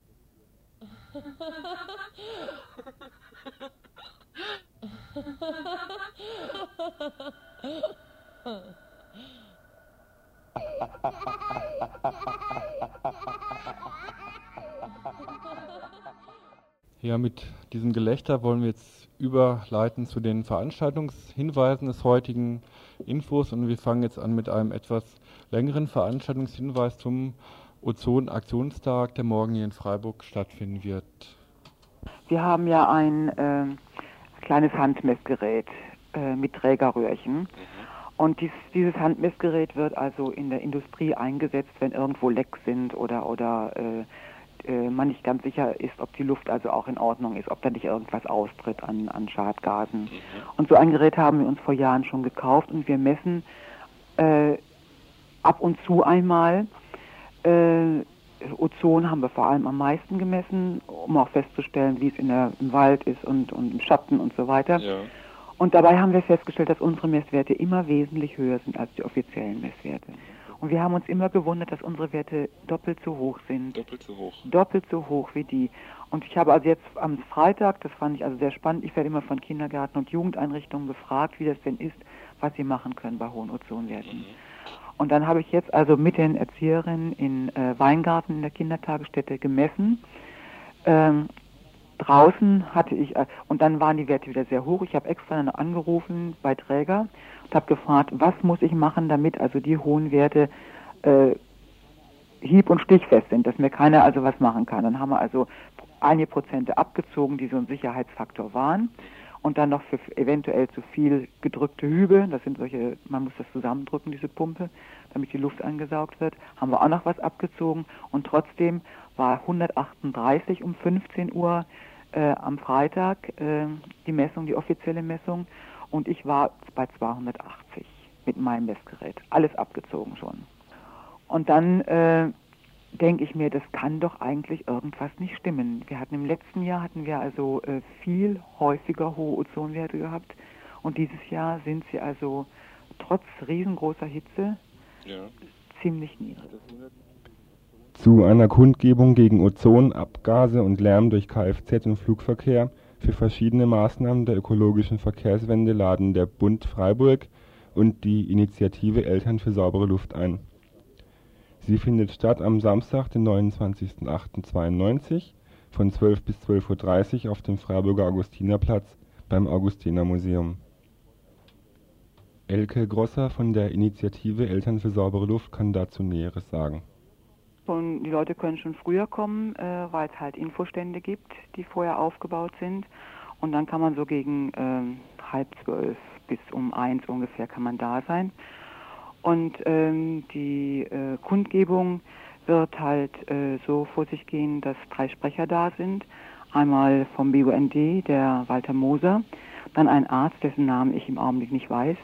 Ja, mit diesem Gelächter wollen wir jetzt überleiten zu den Veranstaltungshinweisen des heutigen Infos. Und wir fangen jetzt an mit einem etwas längeren Veranstaltungshinweis zum Ozon-Aktionstag, der morgen hier in Freiburg stattfinden wird. Wir haben ja ein äh, kleines Handmessgerät äh, mit Trägerröhrchen. Mhm. Und dies, dieses Handmessgerät wird also in der Industrie eingesetzt, wenn irgendwo Lecks sind oder, oder äh, äh, man nicht ganz sicher ist, ob die Luft also auch in Ordnung ist, ob da nicht irgendwas austritt an, an Schadgasen. Mhm. Und so ein Gerät haben wir uns vor Jahren schon gekauft und wir messen äh, ab und zu einmal. Äh, Ozon haben wir vor allem am meisten gemessen, um auch festzustellen, wie es in der, im Wald ist und, und im Schatten und so weiter. Ja. Und dabei haben wir festgestellt, dass unsere Messwerte immer wesentlich höher sind als die offiziellen Messwerte. Und wir haben uns immer gewundert, dass unsere Werte doppelt so hoch sind. Doppelt so hoch. Doppelt so hoch wie die. Und ich habe also jetzt am Freitag, das fand ich also sehr spannend, ich werde immer von Kindergärten und Jugendeinrichtungen gefragt, wie das denn ist, was sie machen können bei hohen Ozonwerten. Mhm. Und dann habe ich jetzt also mit den Erzieherinnen in äh, Weingarten in der Kindertagesstätte gemessen. Ähm, draußen hatte ich, äh, und dann waren die Werte wieder sehr hoch. Ich habe extra dann angerufen bei Träger und habe gefragt, was muss ich machen, damit also die hohen Werte äh, hieb- und stichfest sind, dass mir keiner also was machen kann. Dann haben wir also einige Prozente abgezogen, die so ein Sicherheitsfaktor waren. Und dann noch für eventuell zu viel gedrückte Hübe, das sind solche, man muss das zusammendrücken, diese Pumpe, damit die Luft angesaugt wird, haben wir auch noch was abgezogen. Und trotzdem war 138 um 15 Uhr äh, am Freitag äh, die Messung, die offizielle Messung. Und ich war bei 280 mit meinem Messgerät. Alles abgezogen schon. Und dann äh, denke ich mir, das kann doch eigentlich irgendwas nicht stimmen. Wir hatten im letzten Jahr hatten wir also äh, viel häufiger hohe Ozonwerte gehabt und dieses Jahr sind sie also trotz riesengroßer Hitze ja. ziemlich niedrig. Zu einer Kundgebung gegen Ozon, Abgase und Lärm durch Kfz und Flugverkehr für verschiedene Maßnahmen der ökologischen Verkehrswende laden der Bund Freiburg und die Initiative Eltern für saubere Luft ein. Sie findet statt am Samstag, den 29.08.92 von 12 bis 12.30 Uhr auf dem Freiburger Augustinerplatz beim Augustinermuseum. Elke Grosser von der Initiative Eltern für saubere Luft kann dazu Näheres sagen. Und die Leute können schon früher kommen, äh, weil es halt Infostände gibt, die vorher aufgebaut sind. Und dann kann man so gegen äh, halb zwölf bis um eins ungefähr kann man da sein. Und ähm, die äh, Kundgebung wird halt äh, so vor sich gehen, dass drei Sprecher da sind. Einmal vom BUND, der Walter Moser, dann ein Arzt, dessen Namen ich im Augenblick nicht weiß,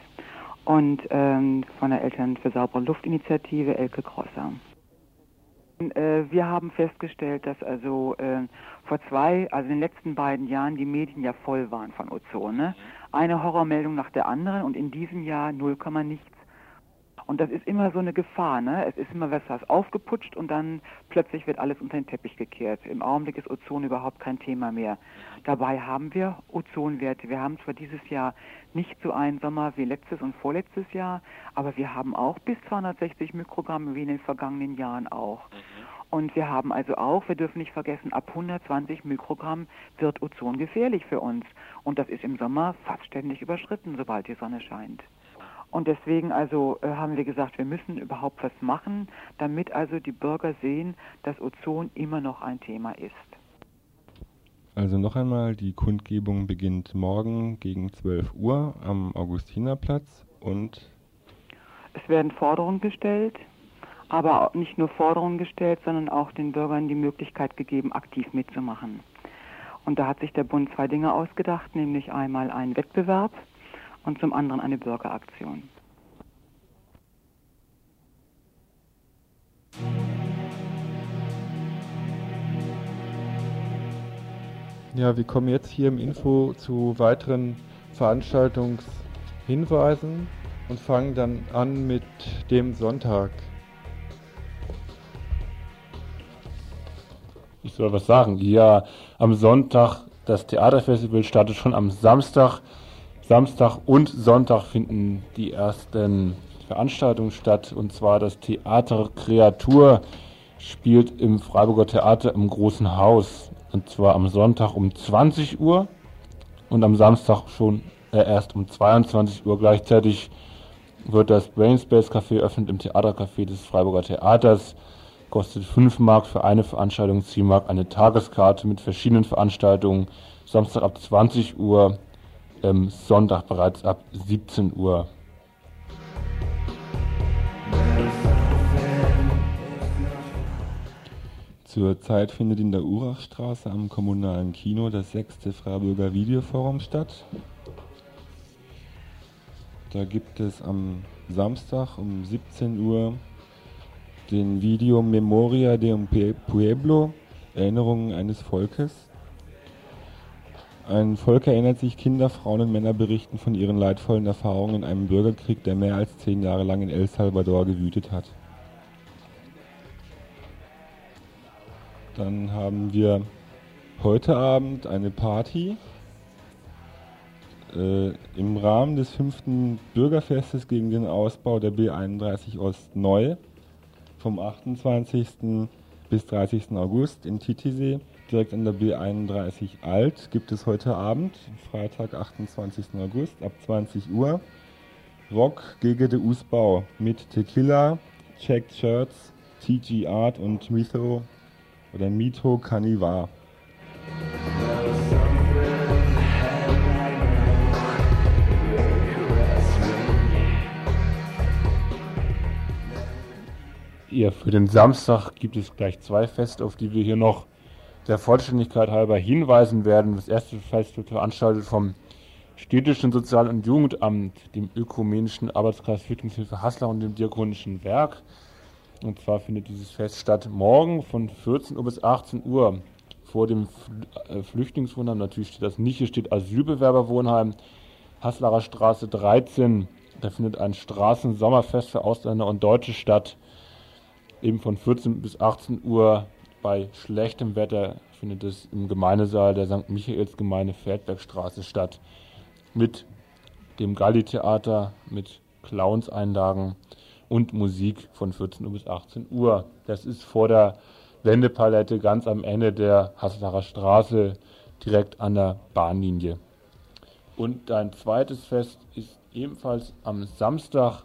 und ähm, von der Eltern für saubere Luftinitiative Elke Krosser. Äh, wir haben festgestellt, dass also äh, vor zwei, also in den letzten beiden Jahren die Medien ja voll waren von Ozone. Eine Horrormeldung nach der anderen und in diesem Jahr 0, nichts. Und das ist immer so eine Gefahr, ne? Es ist immer was was aufgeputscht und dann plötzlich wird alles unter den Teppich gekehrt. Im Augenblick ist Ozon überhaupt kein Thema mehr. Dabei haben wir Ozonwerte. Wir haben zwar dieses Jahr nicht so einen Sommer wie letztes und vorletztes Jahr, aber wir haben auch bis 260 Mikrogramm wie in den vergangenen Jahren auch. Und wir haben also auch, wir dürfen nicht vergessen, ab 120 Mikrogramm wird Ozon gefährlich für uns. Und das ist im Sommer fast ständig überschritten, sobald die Sonne scheint. Und deswegen also äh, haben wir gesagt, wir müssen überhaupt was machen, damit also die Bürger sehen, dass Ozon immer noch ein Thema ist. Also noch einmal, die Kundgebung beginnt morgen gegen 12 Uhr am Augustinerplatz und Es werden Forderungen gestellt, aber nicht nur Forderungen gestellt, sondern auch den Bürgern die Möglichkeit gegeben, aktiv mitzumachen. Und da hat sich der Bund zwei Dinge ausgedacht, nämlich einmal einen Wettbewerb und zum anderen eine Bürgeraktion. Ja, wir kommen jetzt hier im Info zu weiteren Veranstaltungshinweisen und fangen dann an mit dem Sonntag. Ich soll was sagen. Ja, am Sonntag, das Theaterfestival startet schon am Samstag. Samstag und Sonntag finden die ersten Veranstaltungen statt. Und zwar das Theater Kreatur spielt im Freiburger Theater im Großen Haus. Und zwar am Sonntag um 20 Uhr und am Samstag schon äh, erst um 22 Uhr. Gleichzeitig wird das Brainspace Café eröffnet im Theatercafé des Freiburger Theaters. Kostet 5 Mark für eine Veranstaltung, 10 Mark eine Tageskarte mit verschiedenen Veranstaltungen. Samstag ab 20 Uhr, ähm, Sonntag bereits ab 17 Uhr. Zurzeit findet in der Urachstraße am kommunalen Kino das sechste Freiburger Videoforum statt. Da gibt es am Samstag um 17 Uhr den Video Memoria de un Pueblo, Erinnerungen eines Volkes. Ein Volk erinnert sich, Kinder, Frauen und Männer berichten von ihren leidvollen Erfahrungen in einem Bürgerkrieg, der mehr als zehn Jahre lang in El Salvador gewütet hat. Dann haben wir heute Abend eine Party äh, im Rahmen des fünften Bürgerfestes gegen den Ausbau der B31 Ost neu vom 28. bis 30. August in Titisee. Direkt an der B31 Alt gibt es heute Abend, Freitag, 28. August, ab 20 Uhr, Rock gegen den Ausbau mit Tequila, Checked Shirts, TG Art und Mitho oder Mito Canivar. Ja, für den Samstag gibt es gleich zwei Feste, auf die wir hier noch der Vollständigkeit halber hinweisen werden. Das erste Fest wird veranstaltet vom Städtischen Sozial- und Jugendamt, dem Ökumenischen Arbeitskreis Flüchtlingshilfe Haslar und dem Diakonischen Werk. Und zwar findet dieses Fest statt morgen von 14 Uhr bis 18 Uhr vor dem äh, Flüchtlingswohnheim. Natürlich steht das nicht, hier steht Asylbewerberwohnheim, Haslarer Straße 13. Da findet ein Straßensommerfest für Ausländer und Deutsche statt. Eben von 14 bis 18 Uhr bei schlechtem Wetter findet es im Gemeindesaal der St. Michaelsgemeinde Feldbergstraße statt. Mit dem Galli-Theater, mit Clownseinlagen und Musik von 14 Uhr bis 18 Uhr. Das ist vor der Wendepalette ganz am Ende der Haslacher Straße, direkt an der Bahnlinie. Und ein zweites Fest ist ebenfalls am Samstag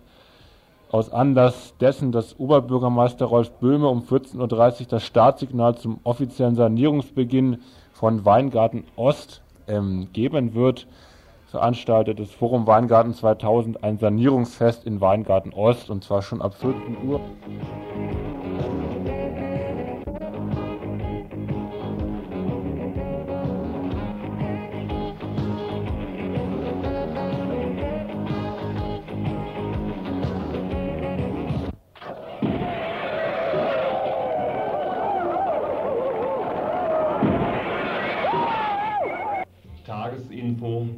aus Anlass dessen, dass Oberbürgermeister Rolf Böhme um 14.30 Uhr das Startsignal zum offiziellen Sanierungsbeginn von Weingarten Ost ähm, geben wird, veranstaltet das Forum Weingarten 2000 ein Sanierungsfest in Weingarten Ost und zwar schon ab 14 Uhr.